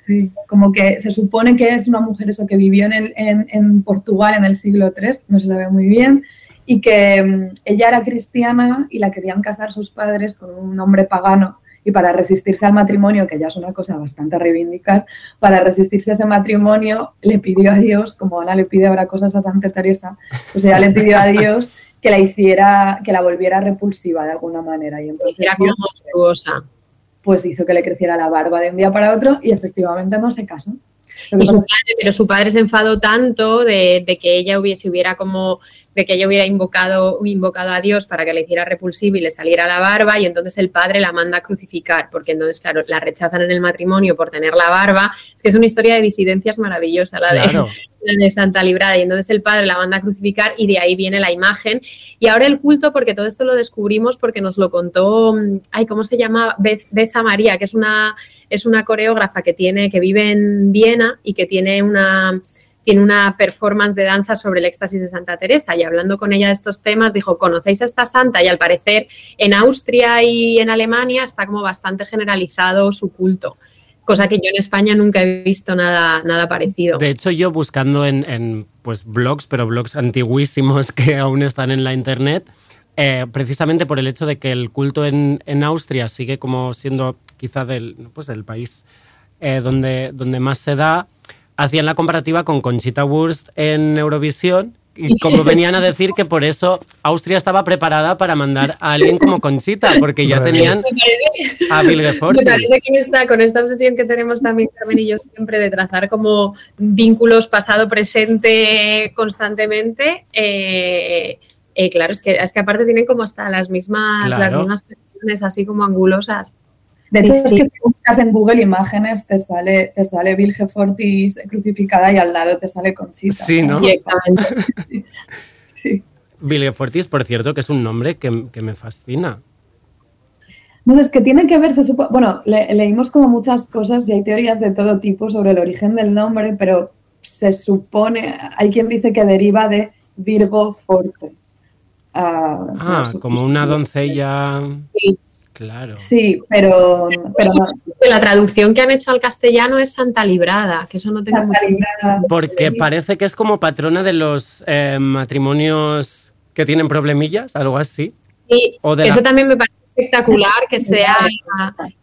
Sí, como que se supone que es una mujer eso que vivió en, el- en, en Portugal en el siglo III, no se sabe muy bien, y que mm, ella era cristiana y la querían casar sus padres con un hombre pagano. Y para resistirse al matrimonio, que ya es una cosa bastante a reivindicar, para resistirse a ese matrimonio le pidió a Dios, como Ana le pide ahora cosas a Santa Teresa, pues ella le pidió a Dios que la hiciera, que la volviera repulsiva de alguna manera. Y entonces era como monstruosa. Pues hizo que le creciera la barba de un día para otro y efectivamente no se casó. Y su padre, pero su padre se enfadó tanto de, de que ella hubiese hubiera como de que ella hubiera invocado, invocado a Dios para que le hiciera repulsiva y le saliera la barba, y entonces el padre la manda a crucificar, porque entonces, claro, la rechazan en el matrimonio por tener la barba. Es que es una historia de disidencias maravillosa, la de, Claro. la de Santa Librada. Y entonces el padre la manda a crucificar y de ahí viene la imagen. Y ahora el culto, porque todo esto lo descubrimos porque nos lo contó, mm, ay, ¿cómo se llama? Beza María, que es una, es una coreógrafa que tiene, que vive en Viena y que tiene una tiene una performance de danza sobre el éxtasis de Santa Teresa y hablando con ella de estos temas dijo, ¿conocéis a esta santa? Y al parecer en Austria y en Alemania está como bastante generalizado su culto, cosa que yo en España nunca he visto nada, nada parecido. De hecho, yo buscando en, pues blogs, pero blogs antiguísimos que aún están en la internet, eh, precisamente por el hecho de que el culto en, en Austria sigue como siendo quizá del, pues, del país eh, donde, donde más se da, hacían la comparativa con Conchita Wurst en Eurovisión como venían a decir que por eso Austria estaba preparada para mandar a alguien como Conchita, porque ya tenían a Vilge Me parece que con esta, con esta obsesión que tenemos también Carmen y yo siempre de trazar como vínculos pasado-presente constantemente, eh, eh, claro, es que, es que aparte tienen como hasta las mismas, las Claro. mismas secciones así como angulosas. De hecho, Sí, es sí. que si buscas en Google imágenes, te sale, te sale Vilge Fortis crucificada y al lado te sale Conchita. Sí, ¿no? Directamente. Vilge Fortis, por cierto, que es un nombre que, que me fascina. Bueno, es que tiene que ver, se supo- bueno, le- leímos como muchas cosas y hay teorías de todo tipo sobre el origen del nombre, pero se supone, hay quien dice que deriva de Virgo Forte. Ah, Ah, como una doncella. Claro. Sí, pero, pero no. La traducción que han hecho al castellano es Santa Librada, que eso no tengo Santa Librada. Porque parece que es como patrona de los eh, matrimonios que tienen problemillas, algo así. Sí, O de que la- eso también me parece espectacular que sea,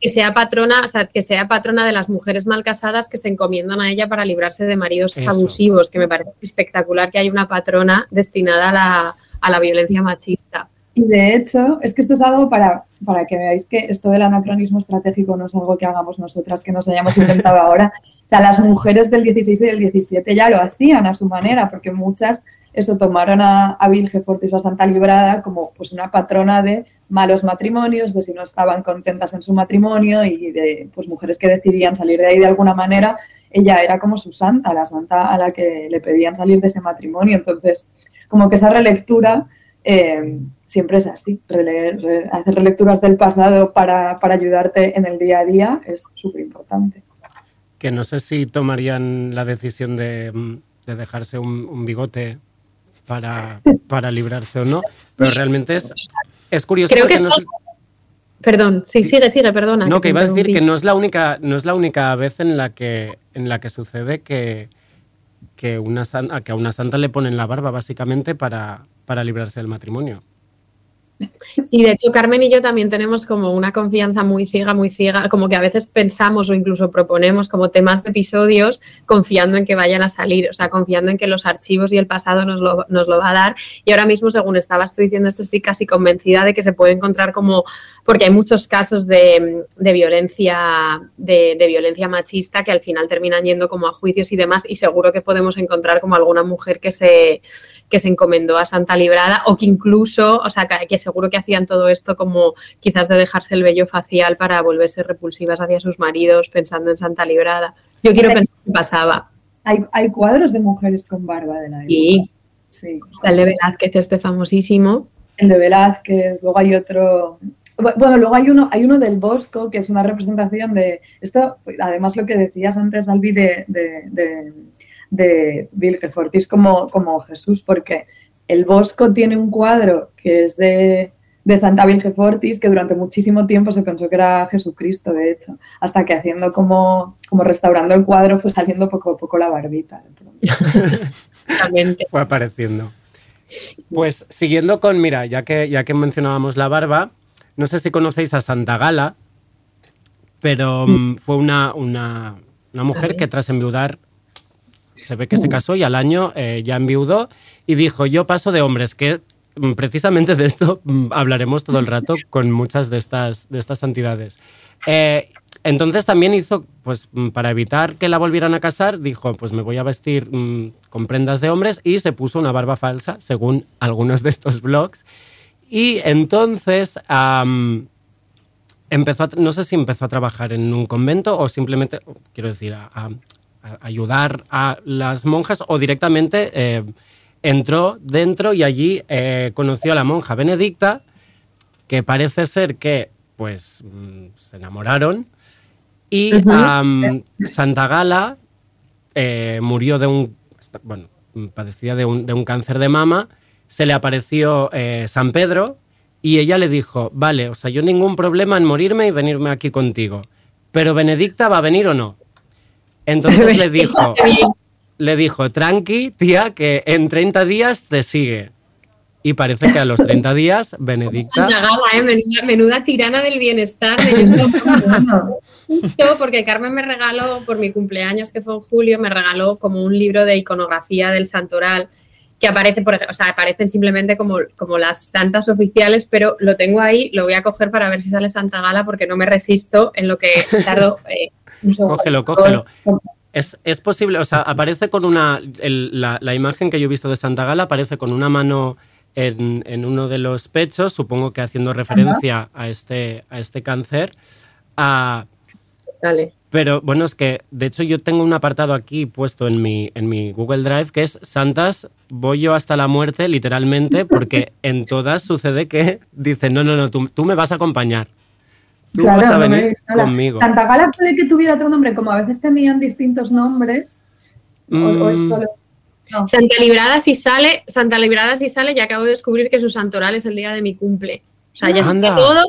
que sea patrona, o sea, que sea patrona de las mujeres mal casadas que se encomiendan a ella para librarse de maridos Eso. abusivos, que me parece espectacular que haya una patrona destinada a la, a la violencia machista. Y de hecho, es que esto es algo para, para que veáis que esto del anacronismo estratégico no es algo que hagamos nosotras, que nos hayamos inventado ahora. O sea, las mujeres del 16 y del 17 ya lo hacían a su manera, porque muchas eso tomaron a, a Vilge Fortis o a Santa Librada como pues una patrona de malos matrimonios, de si no estaban contentas en su matrimonio y de pues mujeres que decidían salir de ahí de alguna manera. Ella era como su santa, la santa a la que le pedían salir de ese matrimonio. Entonces, como que esa relectura eh, siempre es así. Releer- re- hacer relecturas del pasado para, para ayudarte en el día a día es súper importante. Que no sé si tomarían la decisión de, de dejarse un, un bigote para, para librarse o no, pero realmente es, es curioso Creo que porque no es- Perdón, sí, sigue, sigue, perdona. No, te que iba a decir que no es la única, no es la única vez en la que, en la que sucede que, que, una, que a una santa le ponen la barba, básicamente, para, para librarse del matrimonio. Sí, de hecho, Carmen y yo también tenemos como una confianza muy ciega, muy ciega, como que a veces pensamos o incluso proponemos como temas de episodios confiando en que vayan a salir, o sea, confiando en que los archivos y el pasado nos lo, nos lo va a dar. Y ahora mismo, según estabas tú diciendo esto, estoy casi convencida de que se puede encontrar como, porque hay muchos casos de, de violencia, de, de violencia machista que al final terminan yendo como a juicios y demás, y seguro que podemos encontrar como alguna mujer que se que se encomendó a Santa Librada o que incluso, o sea, que, que seguro que hacían todo esto como quizás de dejarse el vello facial para volverse repulsivas hacia sus maridos pensando en Santa Librada. Yo quiero pensar que pasaba. Hay, hay cuadros de mujeres con barba de la época. Sí, Sí. está el de Velázquez, este famosísimo. El de Velázquez, luego hay otro. Bueno, luego hay uno, hay uno del Bosco, que es una representación de. Esto, además, lo que decías antes, Albi, de, de, de, de Vilgefortis como, como Jesús, porque el Bosco tiene un cuadro que es de, de Santa Vilgefortis, que durante muchísimo tiempo se pensó que era Jesucristo, de hecho, hasta que haciendo como, como restaurando el cuadro fue saliendo poco a poco la barbita. de pronto. Exactamente. Fue apareciendo. Pues siguiendo con, mira, ya que, ya que mencionábamos la barba, no sé si conocéis a Santa Gala, pero mm, fue una, una, una mujer que tras enviudar se ve que se casó y al año eh, ya enviudó y dijo, yo paso de hombres, que mm, precisamente de esto mm, hablaremos todo el rato con muchas de estas, de estas santidades. Eh, entonces también hizo, pues mm, para evitar que la volvieran a casar, dijo, pues me voy a vestir mm, con prendas de hombres y se puso una barba falsa, según algunos de estos blogs. Y entonces am, empezó, a, no sé si empezó a trabajar en un convento o simplemente, quiero decir, a, a- a ayudar a las monjas o directamente eh, entró dentro y allí eh, conoció a la monja Benedicta, que parece ser que pues mm, se enamoraron y Santa Gala eh, murió de un, bueno, padecía de un, de un cáncer de mama, se le apareció eh, San Pedro y ella le dijo, vale, o sea, yo ningún problema en morirme y venirme aquí contigo, pero Benedicta va a venir o no. Entonces le dijo, le dijo, tranqui, tía, que en 30 días te sigue. Y parece que a los 30 días Benedicta... Santa Gala, ¿eh? menuda, menuda tirana del bienestar. de porque Carmen me regaló, por mi cumpleaños que fue en julio, me regaló como un libro de iconografía del santoral que aparece, por o sea, aparecen simplemente como, como las santas oficiales, pero lo tengo ahí, lo voy a coger para ver si sale Santa Gala porque no me resisto en lo que tardo eh. Cógelo, cógelo. Es, es posible, o sea, aparece con una. el- la, la imagen que yo he visto de Santa Gala aparece con una mano en, en uno de los pechos, supongo que haciendo referencia a este, a este cáncer. Sale. pero bueno, es que de hecho yo tengo un apartado aquí puesto en mi, en mi Google Drive que es Santas, voy yo hasta la muerte, literalmente, porque en todas sucede que dicen, no, no, no, tú, tú me vas a acompañar. Tú Claro, vas a no me venir conmigo. Santa Gala puede que tuviera otro nombre, como a veces tenían distintos nombres. O, o es Mm. solo. No. Santa Librada si sale, Santa Librada si sale, ya acabo de descubrir que su santoral es el día de mi cumple. O sea, ya está todo.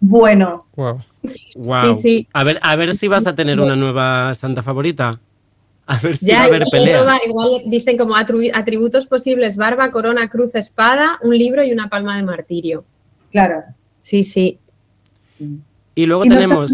Bueno, Wow. Wow. Sí, sí. A ver, a ver si vas a tener una nueva santa favorita. A ver si va Ya a haber peleas. va- igual dicen como atribu- atributos posibles, barba, corona, cruz, espada, un libro y una palma de martirio. claro. Sí, sí. Y luego Y no está tenemos.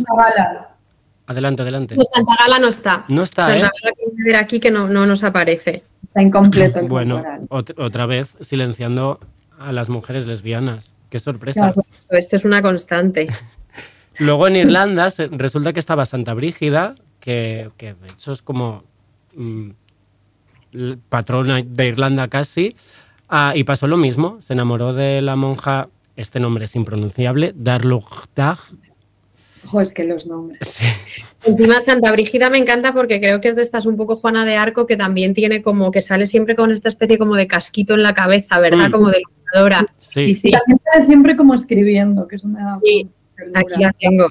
Adelante, adelante. Pues Santa Gala no está. No está, Santa ¿eh? Gala que ver aquí que no, no nos aparece. Está incompleto el Bueno, ot- otra vez silenciando a las mujeres lesbianas. qué sorpresa. Claro, esto es una constante. Luego en Irlanda resulta que estaba Santa Brígida, que, que de hecho es como mm, l- patrona de Irlanda casi, ah, y pasó lo mismo, se enamoró de la monja, este nombre es impronunciable, Darlugdag. Ojo, es que los nombres. Encima Santa Brígida me encanta porque creo que es de estas un poco Juana de Arco que también tiene como que sale siempre con esta especie como de casquito en la cabeza, ¿verdad? Mm. Como de luchadora. Sí. sí. También sale siempre como escribiendo, que eso me da Sí, ternura. aquí la tengo.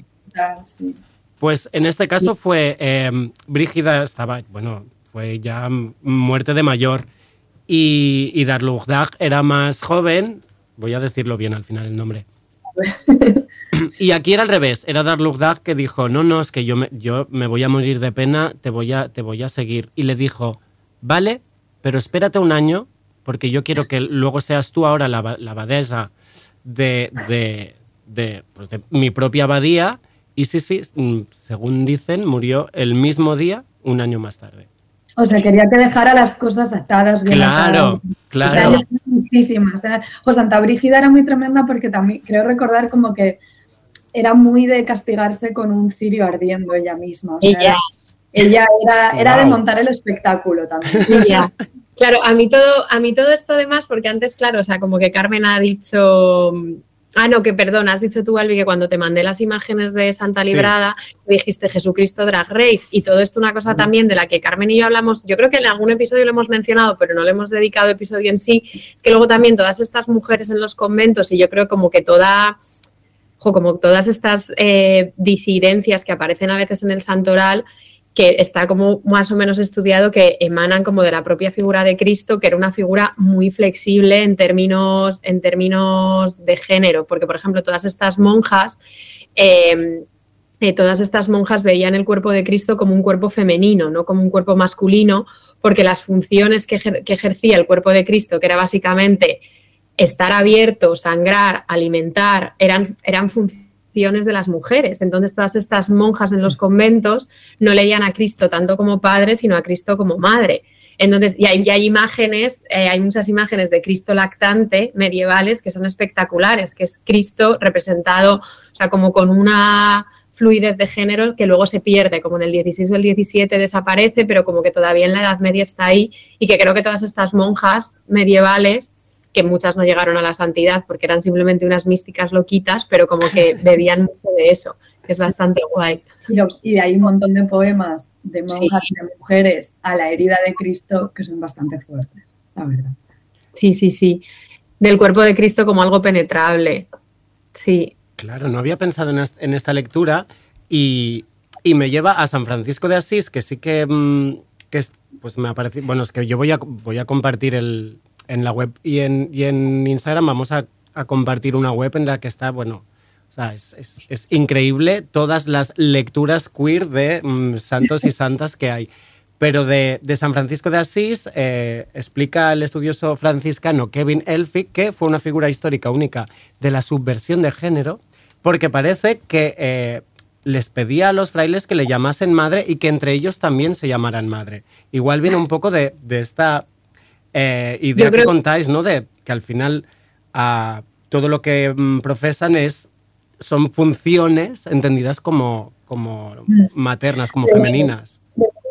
Sí. Pues en este caso fue, eh, Brígida estaba, bueno, fue ya muerte de mayor, y, y Darlugdag era más joven, voy a decirlo bien al final el nombre. Y aquí era al revés, era Darlugdag que dijo, no, no, es que yo me, yo me voy a morir de pena, te voy, a, te voy a seguir. Y le dijo, vale, pero espérate un año, porque yo quiero que luego seas tú ahora la, la abadesa de, de, de, pues de mi propia abadía. Y sí, sí, mm, según dicen, murió el mismo día, un año más tarde. O sea, quería que dejara las cosas atadas bien Claro, atadas. claro. O sea, hay muchísimas. Jo, Santa Brígida era muy tremenda porque también creo recordar como que era muy de castigarse con un cirio ardiendo ella misma. O sea, Ella. era- ella era, era de montar el espectáculo también. Claro, a mí todo, a mí todo esto además, porque antes, claro, o sea, como que Carmen ha dicho. Ah, no, que perdón, has dicho tú, Albi, que cuando te mandé las imágenes de Santa Sí. Librada, dijiste Jesucristo Drag Race. Y todo esto, una cosa también de la que Carmen y yo hablamos, yo creo que en algún episodio lo hemos mencionado, pero no le hemos dedicado episodio en sí, es que luego también todas estas mujeres en los conventos, y yo creo como que toda. como todas estas eh, disidencias que aparecen a veces en el santoral, que está como más o menos estudiado que emanan como de la propia figura de Cristo, que era una figura muy flexible en términos, en términos de género, porque por ejemplo todas estas monjas, eh, eh, todas estas monjas veían el cuerpo de Cristo como un cuerpo femenino, no como un cuerpo masculino, porque las funciones que ejercía el cuerpo de Cristo, que era básicamente estar abierto, sangrar, alimentar, eran, eran funciones de las mujeres. Entonces, todas estas monjas en los conventos no leían a Cristo tanto como padre, sino a Cristo como madre. Entonces, y hay, y hay imágenes, eh, hay muchas imágenes de Cristo lactante medievales que son espectaculares, que es Cristo representado, o sea, como con una fluidez de género que luego se pierde, como en el 16 o el 17 desaparece, pero como que todavía en la Edad Media está ahí y que creo que todas estas monjas medievales que muchas no llegaron a la santidad porque eran simplemente unas místicas loquitas, pero como que bebían mucho de eso, que es bastante guay. Y, hay un montón de poemas de monjas y de mujeres a la herida de Cristo que son bastante fuertes, la verdad. Sí, sí, sí. Del cuerpo de Cristo como algo penetrable. Sí. Claro, no había pensado en esta lectura y, y me lleva a San Francisco de Asís, que sí que, mm, que es, pues me ha parecido, bueno, es que yo voy a, voy a compartir el, en la web y en, y en Instagram vamos a, a compartir una web en la que está, bueno, o sea, es, es- increíble todas las lecturas queer de mm, santos y santas que hay. Pero de, de San Francisco de Asís eh, explica el estudioso franciscano Kevin Elphick que fue una figura histórica única de la subversión de género, porque parece que eh, les pedía a los frailes que le llamasen madre y que entre ellos también se llamaran madre. Igual viene un poco de, de esta eh, idea Yo que creo- contáis, ¿no? De que al final ah, todo lo que mm, profesan es son funciones entendidas como, como Mm. maternas, como femeninas.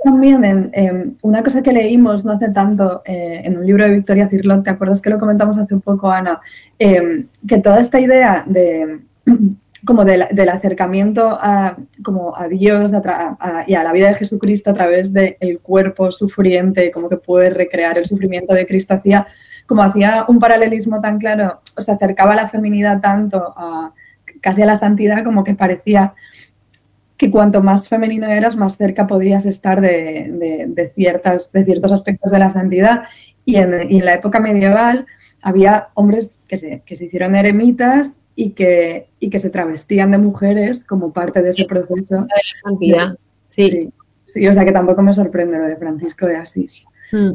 También en, una cosa que leímos no hace tanto eh, en un libro de Victoria Cirlot, ¿te acuerdas que lo comentamos hace un poco, Ana? Eh, que toda esta idea de como del, acercamiento a, como a Dios a a- y a la vida de Jesucristo a través del cuerpo sufriente, como que puede recrear el sufrimiento de Cristo, hacía como hacía un paralelismo tan claro, o sea, acercaba la feminidad tanto a casi a la santidad como que parecía que cuanto más femenino eras, más cerca podías estar de, de- de ciertas, de ciertos aspectos de la santidad. Y en, y en la época medieval había hombres que se, que se hicieron eremitas y que, y que se travestían de mujeres como parte de ese proceso. De la santidad, sí. sí. o sea que tampoco me sorprende lo de Francisco de Asís. Mm.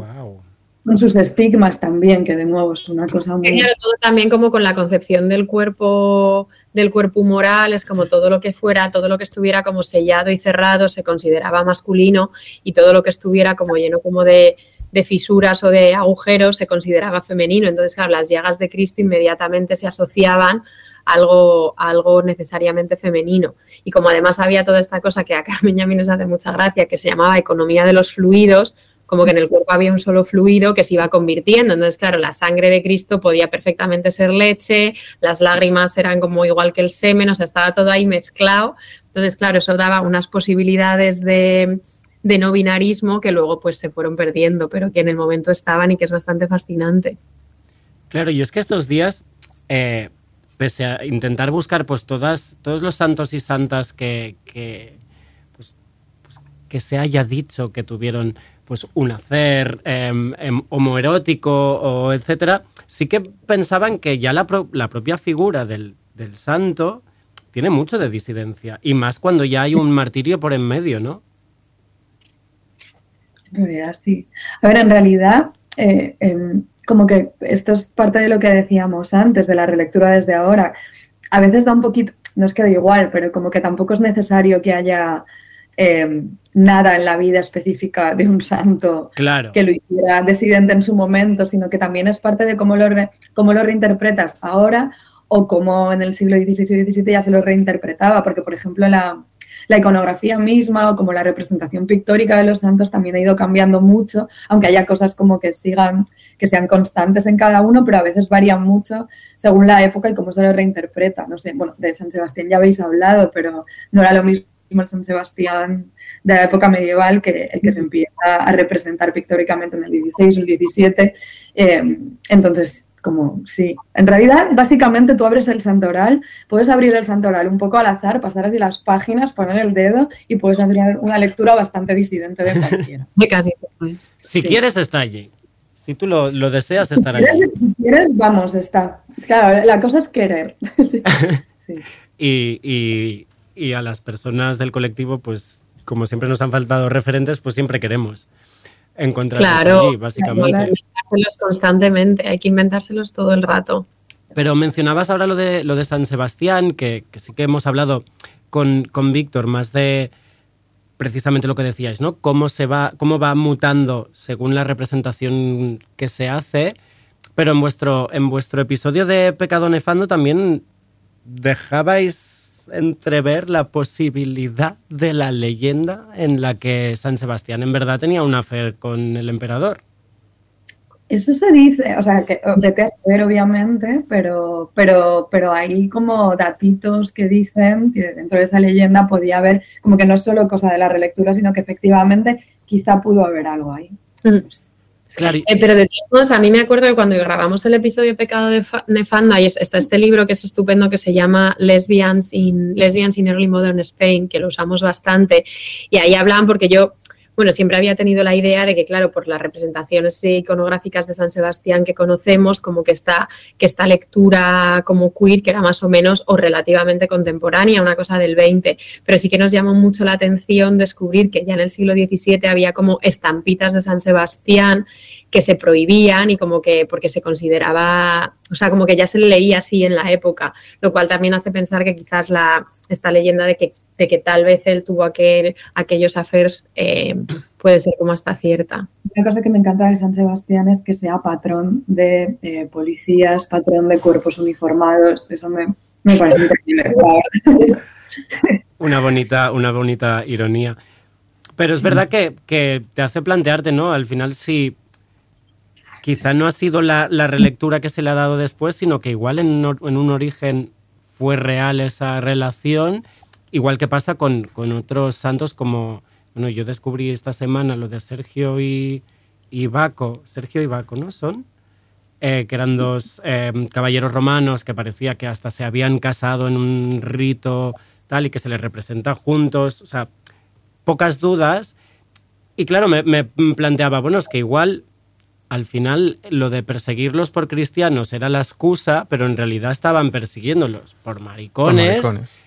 Con sus estigmas también, que de nuevo es una cosa muy... Claro, todo también como con la concepción del cuerpo, del cuerpo moral, es como todo lo que fuera, todo lo que estuviera como sellado y cerrado se consideraba masculino y todo lo que estuviera como lleno como de, de fisuras o de agujeros se consideraba femenino. Entonces, claro, las llagas de Cristo inmediatamente se asociaban algo, algo necesariamente femenino. Y como además había toda esta cosa que a Carmen y a mí nos hace mucha gracia, que se llamaba economía de los fluidos, como que en el cuerpo había un solo fluido que se iba convirtiendo. Entonces, claro, la sangre de Cristo podía perfectamente ser leche, las lágrimas eran como igual que el semen, o sea, estaba todo ahí mezclado. Entonces, claro, eso daba unas posibilidades de, de no binarismo que luego pues se fueron perdiendo, pero que en el momento estaban y que es bastante fascinante. Claro, y es que estos días, eh, pese a intentar buscar pues todas, todos los santos y santas que, que, pues, pues, que se haya dicho que tuvieron pues un hacer em, em, homoerótico o etcétera, sí que pensaban que ya la, pro- la propia figura del, del santo tiene mucho de disidencia. Y más cuando ya hay un martirio por en medio, ¿no? En realidad sí. A ver, en realidad, eh, em, como que esto es parte de lo que decíamos antes, de la relectura desde ahora. A veces da un poquito, no es que da igual, pero como que tampoco es necesario que haya em, nada en la vida específica de un santo Claro. que lo hiciera decidente en su momento, sino que también es parte de cómo lo, re- cómo lo reinterpretas ahora o cómo en el siglo XVI y XVII ya se lo reinterpretaba, porque por ejemplo la, la iconografía misma o como la representación pictórica de los santos también ha ido cambiando mucho, aunque haya cosas como que sigan, que sean constantes en cada uno, pero a veces varían mucho según la época y cómo se lo reinterpreta. No sé, bueno, de San Sebastián ya habéis hablado, pero no era lo mismo el San Sebastián de la época medieval que el que se empieza a representar pictóricamente en el 16 o el 17. Eh, entonces, como sí, en realidad, básicamente tú abres el santoral, puedes abrir el santoral un poco al azar, pasar así las páginas, poner el dedo y puedes hacer una lectura bastante disidente de cualquiera. De casi. Si Sí. quieres, está allí. Si tú lo, lo deseas, Si estará quieres, allí. si quieres, vamos, está. Claro, la cosa es querer. Sí. Y, y- y a las personas del colectivo, pues como siempre nos han faltado referentes, pues siempre queremos encontrarlos Claro, allí, básicamente. Hay que inventárselos constantemente, hay que inventárselos todo el rato. Pero mencionabas ahora lo de, lo de San Sebastián, que, que sí que hemos hablado con, con Víctor más de precisamente lo que decíais, ¿no? Cómo se va, cómo va mutando según la representación que se hace. Pero en vuestro, en vuestro episodio de Pecado Nefando también dejabais entrever la posibilidad de la leyenda en la que San Sebastián en verdad tenía un affair con el emperador. Eso se dice, o sea, que vete a saber, obviamente, pero, pero, pero hay como datitos que dicen que dentro de esa leyenda podía haber, como que no es solo cosa de la relectura, sino que efectivamente quizá pudo haber algo ahí. Eh, pero de todos modos, a mí me acuerdo que cuando grabamos el episodio Pecado de Fa- Nefanda, y es- está este libro que es estupendo que se llama Lesbians in, Lesbians in Early Modern Spain, que lo usamos bastante, y ahí hablan porque yo, bueno, siempre había tenido la idea de que, claro, por las representaciones iconográficas de San Sebastián que conocemos, como que esta, que esta lectura como queer, que era más o menos o relativamente contemporánea, una cosa del 20, pero sí que nos llamó mucho la atención descubrir que ya en el siglo XVII había como estampitas de San Sebastián que se prohibían y como que porque se consideraba, o sea, como que ya se le leía así en la época, lo cual también hace pensar que quizás la, esta leyenda de que, de que tal vez él tuvo aquel, aquellos affairs eh, puede ser como hasta cierta. Una cosa que me encanta de San Sebastián es que sea patrón de eh, policías, patrón de cuerpos uniformados. Eso me, me parece increíble. Una bonita, una bonita ironía. Pero es verdad que, que te hace plantearte, ¿no? Al final, si quizá no ha sido la, la relectura que se le ha dado después, sino que igual en, en un origen fue real esa relación, igual que pasa con, con otros santos como, bueno, yo descubrí esta semana lo de Sergio y, y Baco, Sergio y Baco, ¿no? Son, eh, que eran dos eh, caballeros romanos que parecía que hasta se habían casado en un rito tal y que se les representa juntos, o sea, pocas dudas. Y claro, me planteaba, bueno, es que igual al final lo de perseguirlos por cristianos era la excusa, pero en realidad estaban persiguiéndolos por maricones. Por maricones.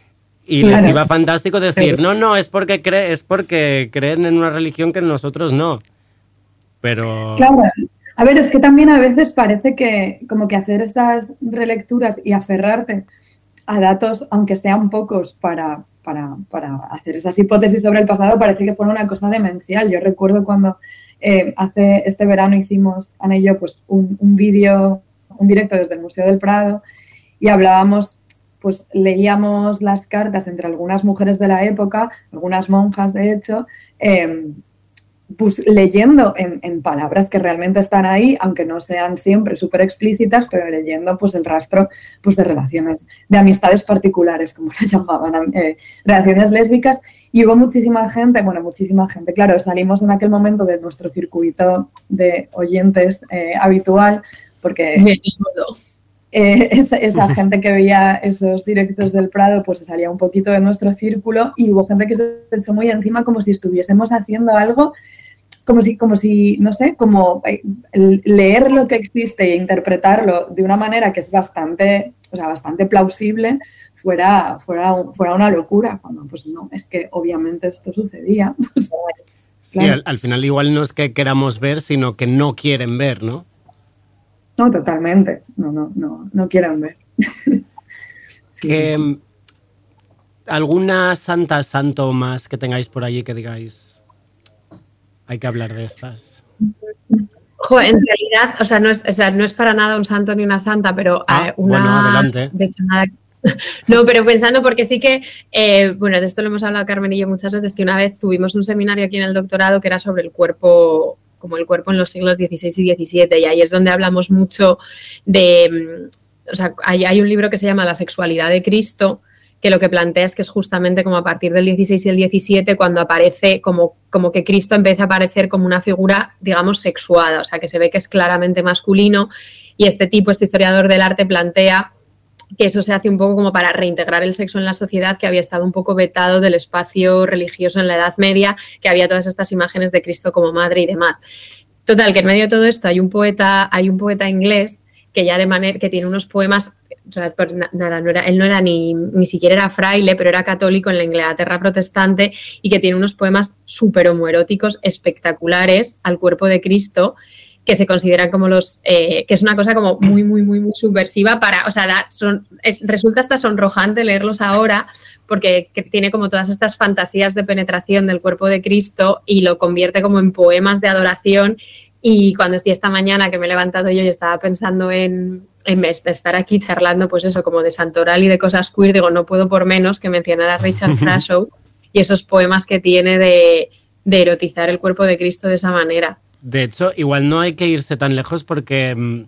Y les iba fantástico decir, no, no, es porque, cree, es porque creen en una religión que nosotros no. Pero... Claro. A ver, es que también a veces parece que como que hacer estas relecturas y aferrarte a datos, aunque sean pocos, para para, para hacer esas hipótesis sobre el pasado parece que fue una cosa demencial. Yo recuerdo cuando eh, hace este verano hicimos, Ana y yo, pues un, vídeo, un directo desde el Museo del Prado y hablábamos, pues leíamos las cartas entre algunas mujeres de la época, algunas monjas de hecho, eh, pues leyendo en, en palabras que realmente están ahí, aunque no sean siempre súper explícitas, pero leyendo pues el rastro pues, de relaciones, de amistades particulares, como la llamaban, eh, relaciones lésbicas. Y hubo muchísima gente, bueno, muchísima gente, claro, salimos en aquel momento de nuestro circuito de oyentes eh, habitual, porque eh, esa, esa gente que veía esos directos del Prado pues se salía un poquito de nuestro círculo y hubo gente que se echó muy encima como si estuviésemos haciendo algo como si, como si, no sé, como eh, leer lo que existe e interpretarlo de una manera que es bastante, o sea, bastante plausible, fuera, fuera, fuera una locura. Cuando, pues no, es que obviamente esto sucedía. Pues, Sí, al, al final igual no es que queramos ver, sino que no quieren ver, ¿no? No, totalmente. No, no, no, no quieren ver. que, mm, ¿Alguna santa, santo más que tengáis por allí que digáis, hay que hablar de estas? Jo, en realidad, o sea, no es, o sea, no es para nada un santo ni una santa, pero Ah, eh, una. bueno, adelante. De hecho, nada. No, pero pensando, porque sí que, eh, bueno, de esto lo hemos hablado Carmen y yo muchas veces, que una vez tuvimos un seminario aquí en el doctorado que era sobre el cuerpo, como el cuerpo en los siglos XVI y XVII, y ahí es donde hablamos mucho de, mm, o sea, hay, hay un libro que se llama La sexualidad de Cristo, que lo que plantea es que es justamente como a partir del 16 y el 17 cuando aparece como, como que Cristo empieza a aparecer como una figura, digamos, sexuada, o sea, que se ve que es claramente masculino y este tipo, este historiador del arte plantea que eso se hace un poco como para reintegrar el sexo en la sociedad que había estado un poco vetado del espacio religioso en la Edad Media, que había todas estas imágenes de Cristo como madre y demás. Total, que en medio de todo esto hay un poeta, hay un poeta inglés que ya de manera que tiene unos poemas, o sea, nada, no era, él no era ni, ni siquiera era fraile, pero era católico en la Inglaterra protestante y que tiene unos poemas súper homoeróticos espectaculares al cuerpo de Cristo que se consideran como los, eh, que es una cosa como muy, muy, muy, muy subversiva para, o sea, da- son, es- resulta hasta sonrojante leerlos ahora porque que tiene como todas estas fantasías de penetración del cuerpo de Cristo y lo convierte como en poemas de adoración y cuando estoy esta mañana que me he levantado yo y estaba pensando en, en vez de estar aquí charlando, pues eso, como de santoral y de cosas queer, digo, no puedo por menos que mencionar a Richard Frashow y esos poemas que tiene de, de erotizar el cuerpo de Cristo de esa manera. De hecho, igual no hay que irse tan lejos porque mm,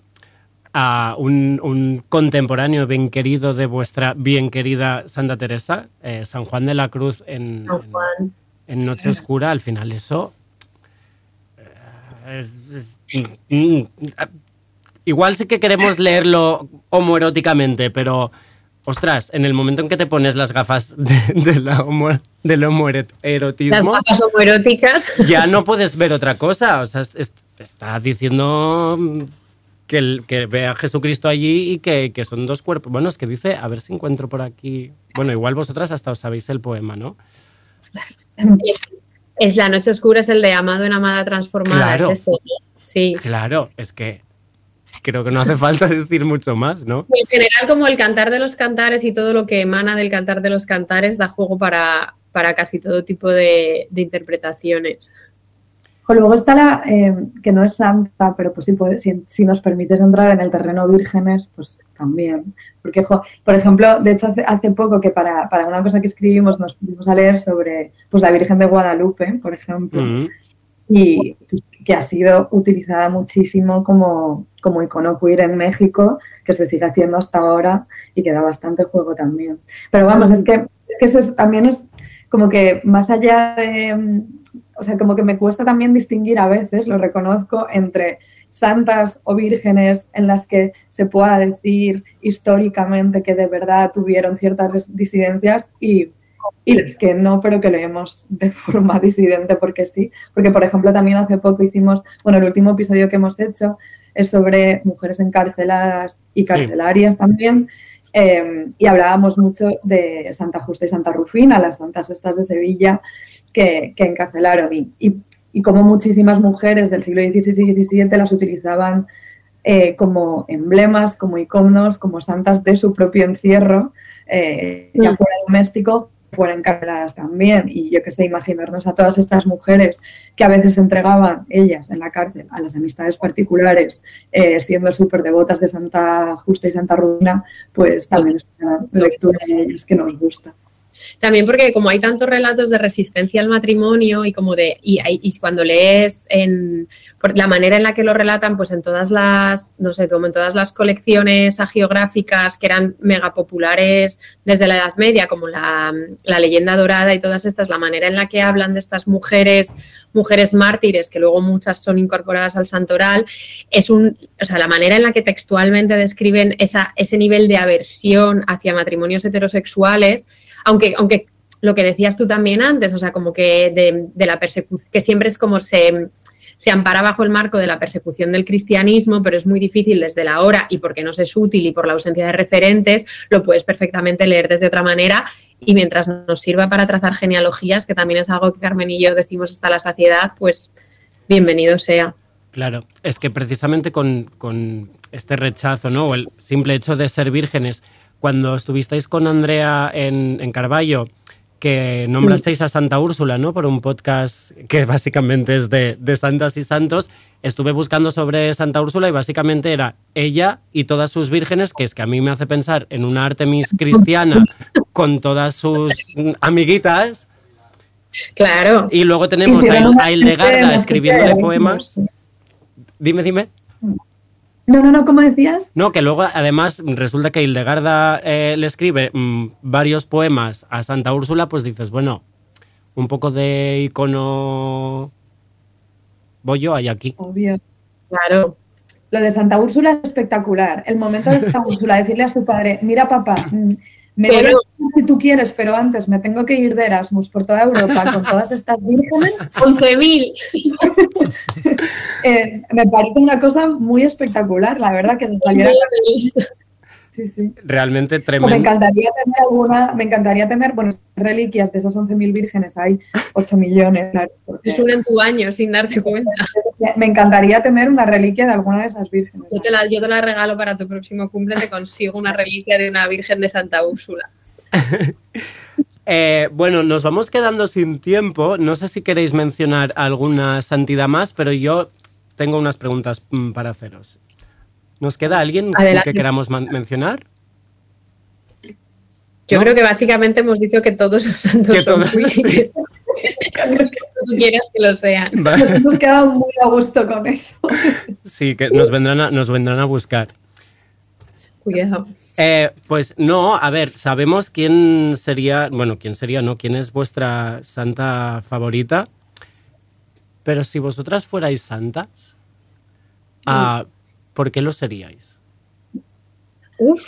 a un, un contemporáneo bien querido de vuestra bien querida Santa Teresa, eh, San Juan de la Cruz en, en Noche Oscura, al final eso... eh, es- es- mm, mm, igual sí que queremos leerlo homoeróticamente, pero... Ostras, en el momento en que te pones las gafas de, de homo- del Las homoerotismo, gafas homoeróticas. ya no puedes ver otra cosa. O sea, es- es- está diciendo que, el- que ve a Jesucristo allí y que, que son dos cuerpos. Bueno, es que dice, a ver si encuentro por aquí. Bueno, igual vosotras hasta os sabéis el poema, ¿no? Es la noche oscura, es el de amado en amada transformada. Claro. Es ese. Sí. Claro, es que creo que no hace falta decir mucho más, ¿no? En general, como el cantar de los cantares y todo lo que emana del cantar de los cantares da juego para, para casi todo tipo de, de interpretaciones. Jo, luego está la, eh, que no es santa, pero pues sí puede, si, si nos permites entrar en el terreno vírgenes, pues también. Porque, jo, por ejemplo, de hecho hace, hace poco que para, para una cosa que escribimos nos pusimos a leer sobre pues, la Virgen de Guadalupe, por ejemplo, Mm. y pues, que ha sido utilizada muchísimo como, como icono queer en México, que se sigue haciendo hasta ahora y que da bastante juego también. Pero vamos, es que, es que eso es- también es como que más allá de, o sea, como que me cuesta también distinguir a veces, lo reconozco, entre santas o vírgenes en las que se pueda decir históricamente que de verdad tuvieron ciertas disidencias y, y las que no, pero que leemos de forma disidente porque sí. Porque, por ejemplo, también hace poco hicimos, bueno, el último episodio que hemos hecho es sobre mujeres encarceladas y Sí. carcelarias también. eh, y hablábamos mucho de Santa Justa y Santa Rufina, las santas estas de Sevilla que, que encarcelaron. Y, y, y como muchísimas mujeres del siglo XVI y XVII las utilizaban eh, como emblemas, como iconos, como santas de su propio encierro, eh, ya Mm. fuera doméstico, fuera encarceladas también. Y yo que sé, imaginarnos a todas estas mujeres que a veces entregaban ellas en la cárcel a las amistades particulares, eh, siendo súper devotas de Santa Justa y Santa Rudina, pues también es una lectura de ellas que nos gusta. También porque como hay tantos relatos de resistencia al matrimonio y como de y, y cuando lees en por la manera en la que lo relatan, pues en todas las no sé, como en todas las colecciones agiográficas que eran mega populares desde la Edad Media, como la, la leyenda dorada y todas estas, la manera en la que hablan de estas mujeres mujeres mártires que luego muchas son incorporadas al santoral es un o sea la manera en la que textualmente describen esa, ese nivel de aversión hacia matrimonios heterosexuales aunque, aunque lo que decías tú también antes, o sea, como que de, la persecución, que siempre es como se, se ampara bajo el marco de la persecución del cristianismo, pero es muy difícil desde la hora y porque no es útil y por la ausencia de referentes, lo puedes perfectamente leer desde otra manera y mientras nos sirva para trazar genealogías, que también es algo que Carmen y yo decimos hasta la saciedad, pues bienvenido sea. Claro, es que precisamente con, con este rechazo, ¿no? O el simple hecho de ser vírgenes, cuando estuvisteis con Andrea en, en Carballo, que nombrasteis a Santa Úrsula, ¿no? Por un podcast que básicamente es de, de santas y santos, estuve buscando sobre Santa Úrsula y básicamente era ella y todas sus vírgenes, que es que a mí me hace pensar en una Artemis cristiana con todas sus mm, amiguitas. Claro. Y luego tenemos a, a Hildegarda escribiéndole poemas. Dime, dime. No, no, no, ¿cómo decías? No, que luego además resulta que Hildegarda eh, le escribe mm, varios poemas a Santa Úrsula, pues dices, bueno, un poco de icono bollo hay aquí. Obvio. Claro. Lo de Santa Úrsula es espectacular. El momento de Santa Úrsula, decirle a su padre, mira papá, me voy a Pero- si tú quieres, pero antes me tengo que ir de Erasmus por toda Europa con todas estas vírgenes. 11.000. Eh, me parece una cosa muy espectacular, la verdad, que se saliera. Sí, sí. Realmente me tremendo. encantaría tener alguna, me encantaría tener, bueno, reliquias de esos 11.000 vírgenes, hay 8 millones. claro, Es una en tu año sin darte cuenta. Me encantaría tener una reliquia de alguna de esas vírgenes. Yo te, la, yo te la regalo para tu próximo cumple, te consigo una reliquia de una Virgen de Santa Úrsula. Eh, bueno, nos vamos quedando sin tiempo. No sé si queréis mencionar alguna santidad más, pero yo tengo unas preguntas mm, para haceros. ¿Nos queda alguien Adelante. que queramos mencionar? Yo ¿No? creo que básicamente hemos dicho que todos los santos Que son todos- queer. que tú quieras que lo sean. Va- Nos hemos quedado muy a gusto con eso. Sí, que nos vendrán a, nos vendrán a buscar. Cuidado. Eh, pues no, a ver, sabemos quién sería, bueno, quién sería, no, quién es vuestra santa favorita, pero si vosotras fuerais santas, ah, ¿por qué lo seríais? Uf,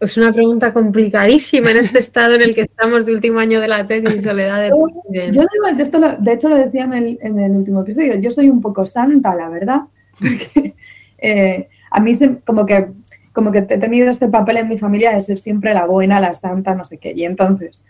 es una pregunta complicadísima en este estado en el que estamos de último año de la tesis y soledad de Yo digo, de, esto lo- de hecho lo decía en el, en el último episodio, yo soy un poco santa, la verdad, porque eh, a mí se- como que como que he tenido este papel en mi familia de ser siempre la buena, la santa, no sé qué, y entonces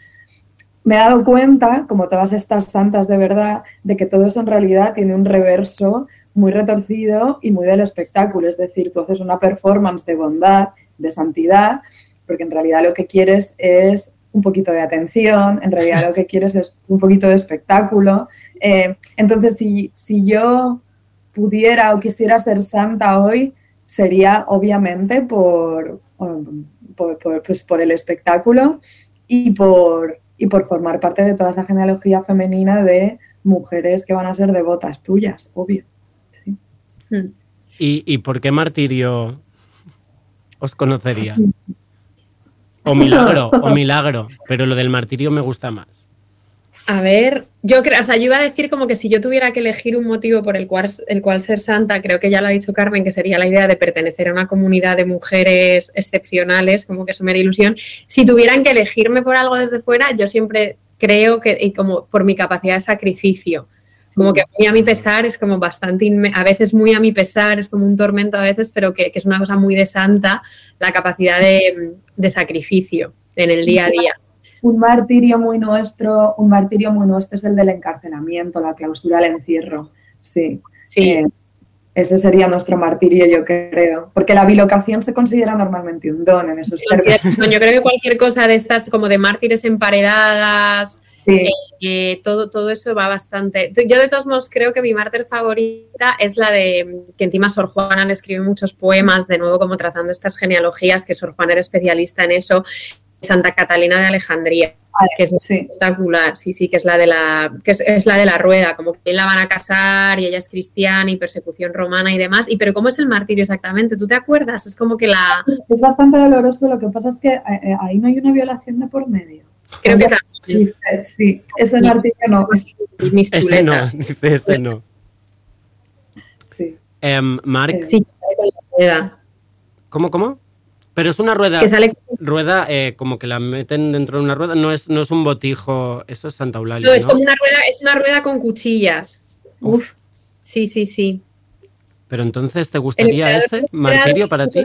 me he dado cuenta, como todas estas santas de verdad, de que todo eso en realidad tiene un reverso muy retorcido y muy del espectáculo, es decir, tú haces una performance de bondad, de santidad, porque en realidad lo que quieres es un poquito de atención, en realidad lo que quieres es un poquito de espectáculo. Eh, entonces, si, si yo pudiera o quisiera ser santa hoy, sería obviamente por, um, por, por- pues por el espectáculo y por, y por formar parte de toda esa genealogía femenina de mujeres que van a ser devotas tuyas, obvio. ¿Y, y por qué martirio os conocería? O milagro, o milagro, pero lo del martirio me gusta más. A ver, yo creo, o sea, yo iba a decir como que si yo tuviera que elegir un motivo por el cual, el cual ser santa, creo que ya lo ha dicho Carmen, que sería la idea de pertenecer a una comunidad de mujeres excepcionales, como que eso me ilusión. Si tuvieran que elegirme por algo desde fuera, yo siempre creo que, y como por mi capacidad de sacrificio, como que muy a mi pesar es como bastante, a veces muy a mi pesar, es como un tormento a veces, pero que, que es una cosa muy de santa, la capacidad de, de sacrificio en el día a día. Un martirio muy nuestro, un martirio muy nuestro es el del encarcelamiento, la clausura, el encierro. Sí. Sí. Eh, Ese sería nuestro martirio, yo creo. Porque la bilocación se considera normalmente un don en esos términos. No, yo creo que cualquier cosa de estas, como de mártires emparedadas, Sí. eh, todo, todo eso va bastante. Yo, de todos modos, creo que mi mártir favorita es la de que encima Sor Juana le escribe muchos poemas, de nuevo, como trazando estas genealogías, que Sor Juana era especialista en eso. Santa Catalina de Alejandría, que es espectacular, sí, sí, que es la de la, que es, es la de la rueda, como que la van a casar y ella es cristiana y persecución romana y demás. Y pero ¿cómo es el martirio exactamente? ¿Tú te acuerdas? Es como que la. Es bastante doloroso, lo que pasa es que eh, eh, ahí no hay una violación de por medio. Creo que también. Sí, ese martirio no. es- Ese no, dice ese no. Sí. Em, Marc, Sí, con la rueda. ¿cómo, cómo? Pero es una rueda, Que sale- rueda eh, como que la meten dentro de una rueda, no es, no es un botijo, eso es Santa Eulalia, No, ¿no? es como una rueda, es una rueda con cuchillas. Uf. Sí, sí, sí. Pero entonces, ¿te gustaría ese el martirio para ti?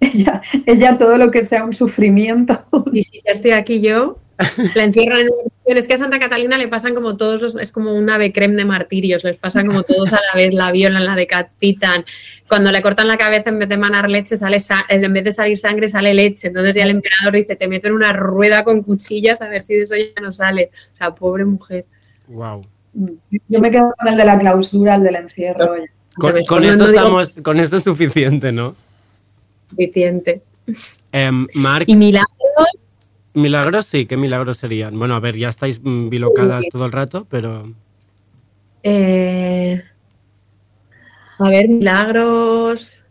Ella, ella todo lo que sea un sufrimiento. Y si ya estoy aquí yo, la encierran en. Es que a Santa Catalina le pasan como todos los, es como un ave creme de martirios, les pasan como todos a la vez, la violan, la decapitan. Cuando le cortan la cabeza, en vez de manar leche, sale sa- en vez de salir sangre, sale leche. Entonces ya el emperador dice, te meto en una rueda con cuchillas a ver si de eso ya no sales. O sea, pobre mujer. Wow. Yo me quedo con el de la clausura, el del encierro. Con, esto estamos, con esto es suficiente, ¿no? Suficiente. Em, Marc, Y milagros, milagros sí, ¿qué milagros serían? Bueno, a ver, ya estáis mm, bilocadas todo el rato, pero Eh, a ver, milagros.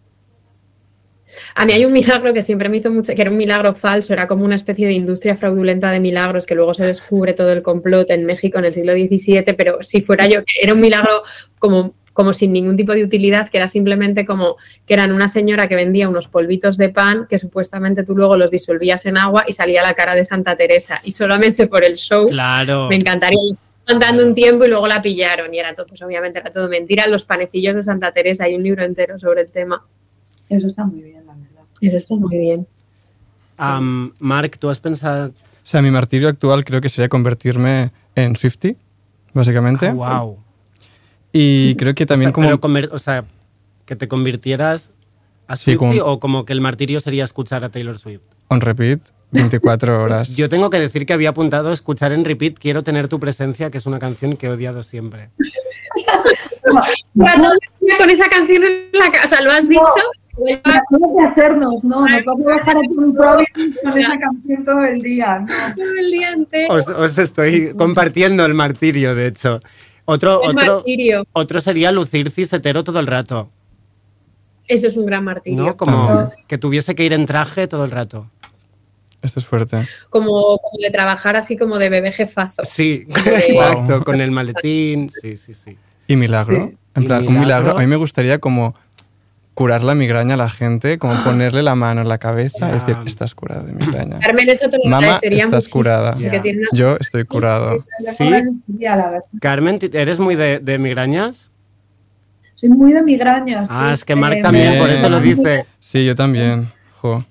A mí hay un milagro que siempre me hizo mucho, que era un milagro falso, era como una especie de industria fraudulenta de milagros que luego se descubre todo el complot en México en el siglo XVII, pero si fuera yo, que era un milagro como, como sin ningún tipo de utilidad, que era simplemente como que eran una señora que vendía unos polvitos de pan que supuestamente tú luego los disolvías en agua y salía la cara de Santa Teresa. Y solamente por el show claro. me encantaría. Estuvo Cantando un tiempo y luego la pillaron y era todo, pues obviamente era todo mentira. Los panecillos de Santa Teresa, hay un libro entero sobre el tema. Eso está muy bien, la verdad. Eso está muy bien. Am, Marc, ¿tú has pensado...? O sea, mi martirio actual creo que sería convertirme en Swifty, básicamente. wow. Y creo que también o sea, como... pero conver- o sea, que te convirtieras a Sí, Swiftie como- o como que el martirio sería escuchar a Taylor Swift. On repeat, 24 horas. Yo tengo que decir que había apuntado escuchar en repeat Quiero tener tu presencia, que es una canción que he odiado siempre. Con esa canción en la casa, ¿lo has dicho? Hacernos, no, nos vas a dejar aquí un Providence con esa canción todo el día. no. Todo el día entero. Os, os estoy compartiendo el martirio, de hecho. Otro, otro, otro sería lucir cisetero todo el rato, Eso es un gran martirio. ¿no? Como que tuviese que ir en traje todo el rato. Esto es fuerte. Como, como de trabajar así como de bebé jefazo. Sí, De- exacto, con el maletín, sí, sí, sí. ¿Y milagro? En ¿Y plan, un milagro? milagro. A mí me gustaría como curar la migraña a la gente, como ponerle la mano en la cabeza y decir, estás curada de migraña. Carmen, eso te lo Mamá, estás muchísimo, curada. Yo estoy curado. Carmen, ¿ti- ¿eres muy de, de migrañas? Soy muy de migrañas. Ah, sí, es que Marc eh, también, por eso lo dice. Sí, yo también. Jo.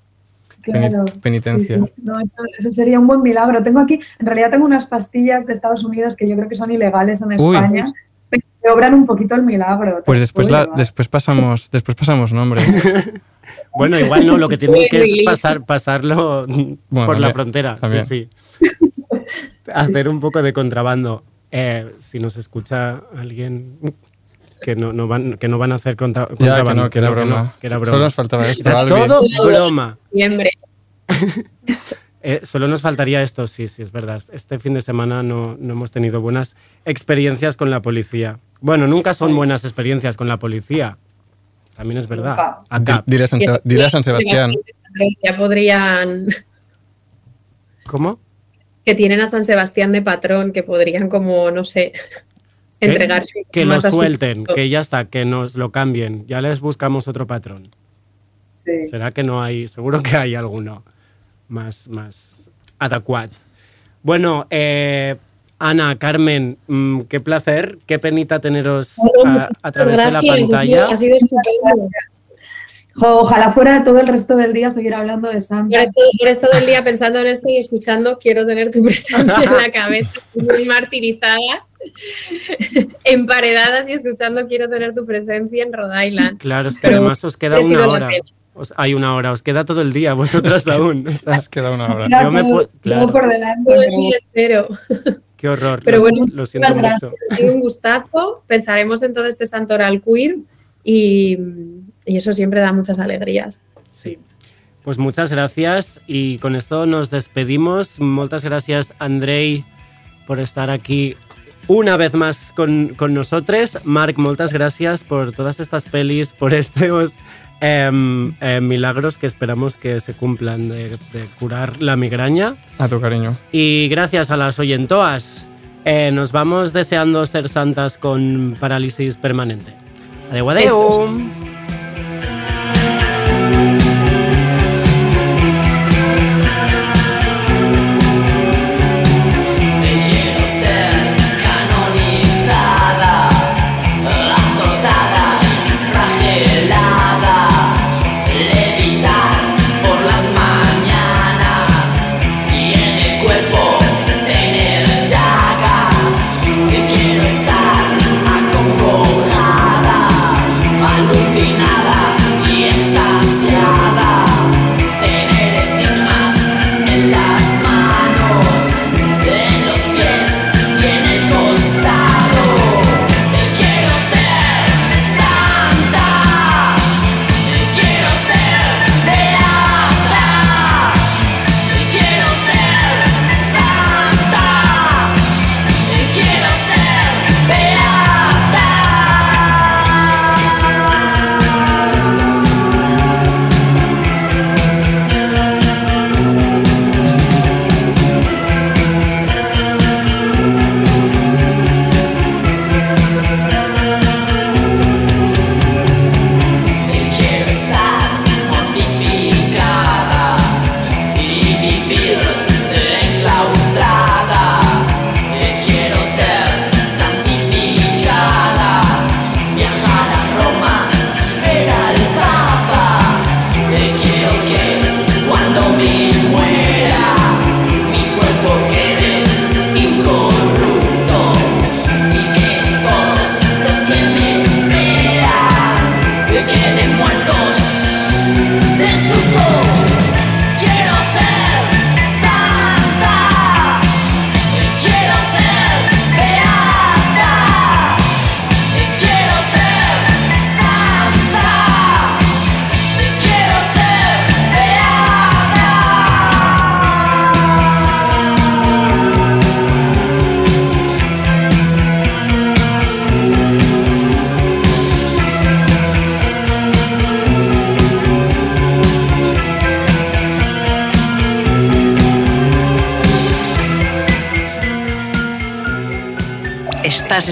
Claro. penitencia. Sí, sí. No, eso, eso sería un buen milagro. Tengo aquí, en realidad tengo unas pastillas de Estados Unidos que yo creo que son ilegales en Uy. España, que obran un poquito el milagro. Te Pues después, la, después pasamos después pasamos nombres. Bueno, igual no, lo que tienen que es pasar, pasarlo por la frontera. también. Sí, sí. Hacer un poco de contrabando. Eh, si nos escucha alguien que no, no van, que no van a hacer contra, ya, que contrabando. no, que era no, broma. que era Solo broma. nos faltaba esto, Era todo broma. Siempre. Eh, solo nos faltaría esto, sí, sí, es verdad. Este fin de semana no, no hemos tenido buenas experiencias con la policía. Bueno, nunca son buenas experiencias con la policía. También es verdad. Acá. Dile a San, dile a San Sebastián. Ya podrían, ¿Cómo? que tienen a San Sebastián de patrón, que podrían como, no sé, Que- entregarse Que lo suelten, que ya está, que nos lo cambien. Ya les buscamos otro patrón. Sí. ¿Será que no hay? Seguro que hay alguno más, más adecuado. Bueno, eh, Ana, Carmen, mm, qué placer, qué penita teneros a, través de la pantalla. Ha sido estupendo. Ojalá fuera todo el resto del día seguir hablando de Santa. Por esto, por esto del día pensando en esto y escuchando, quiero tener tu presencia en la cabeza, muy martirizadas, emparedadas y escuchando, quiero tener tu presencia en Rhode Island. Claro, es que Pero además os queda una hora. Os- hay una hora, os queda todo el día, vosotras aún. Os queda una hora. Claro, yo me claro. por delante. Todo el día entero. Qué horror. Pero lo, bueno, lo siento muchas mucho. gracias. Ha sido un gustazo. Pensaremos en todo este santoral queer y, y eso siempre da muchas alegrías. Sí. Pues muchas gracias y con esto nos despedimos. Muchas gracias, Andrei, por estar aquí una vez más con, con nosotros. Marc, muchas gracias por todas estas pelis, por estos em, em, milagros que esperamos que se cumplan de, de curar la migraña. A tu cariño. Y gracias a las oyentoas. eh, nos vamos deseando ser santas con parálisis permanente. Adeu, adeu. Eso.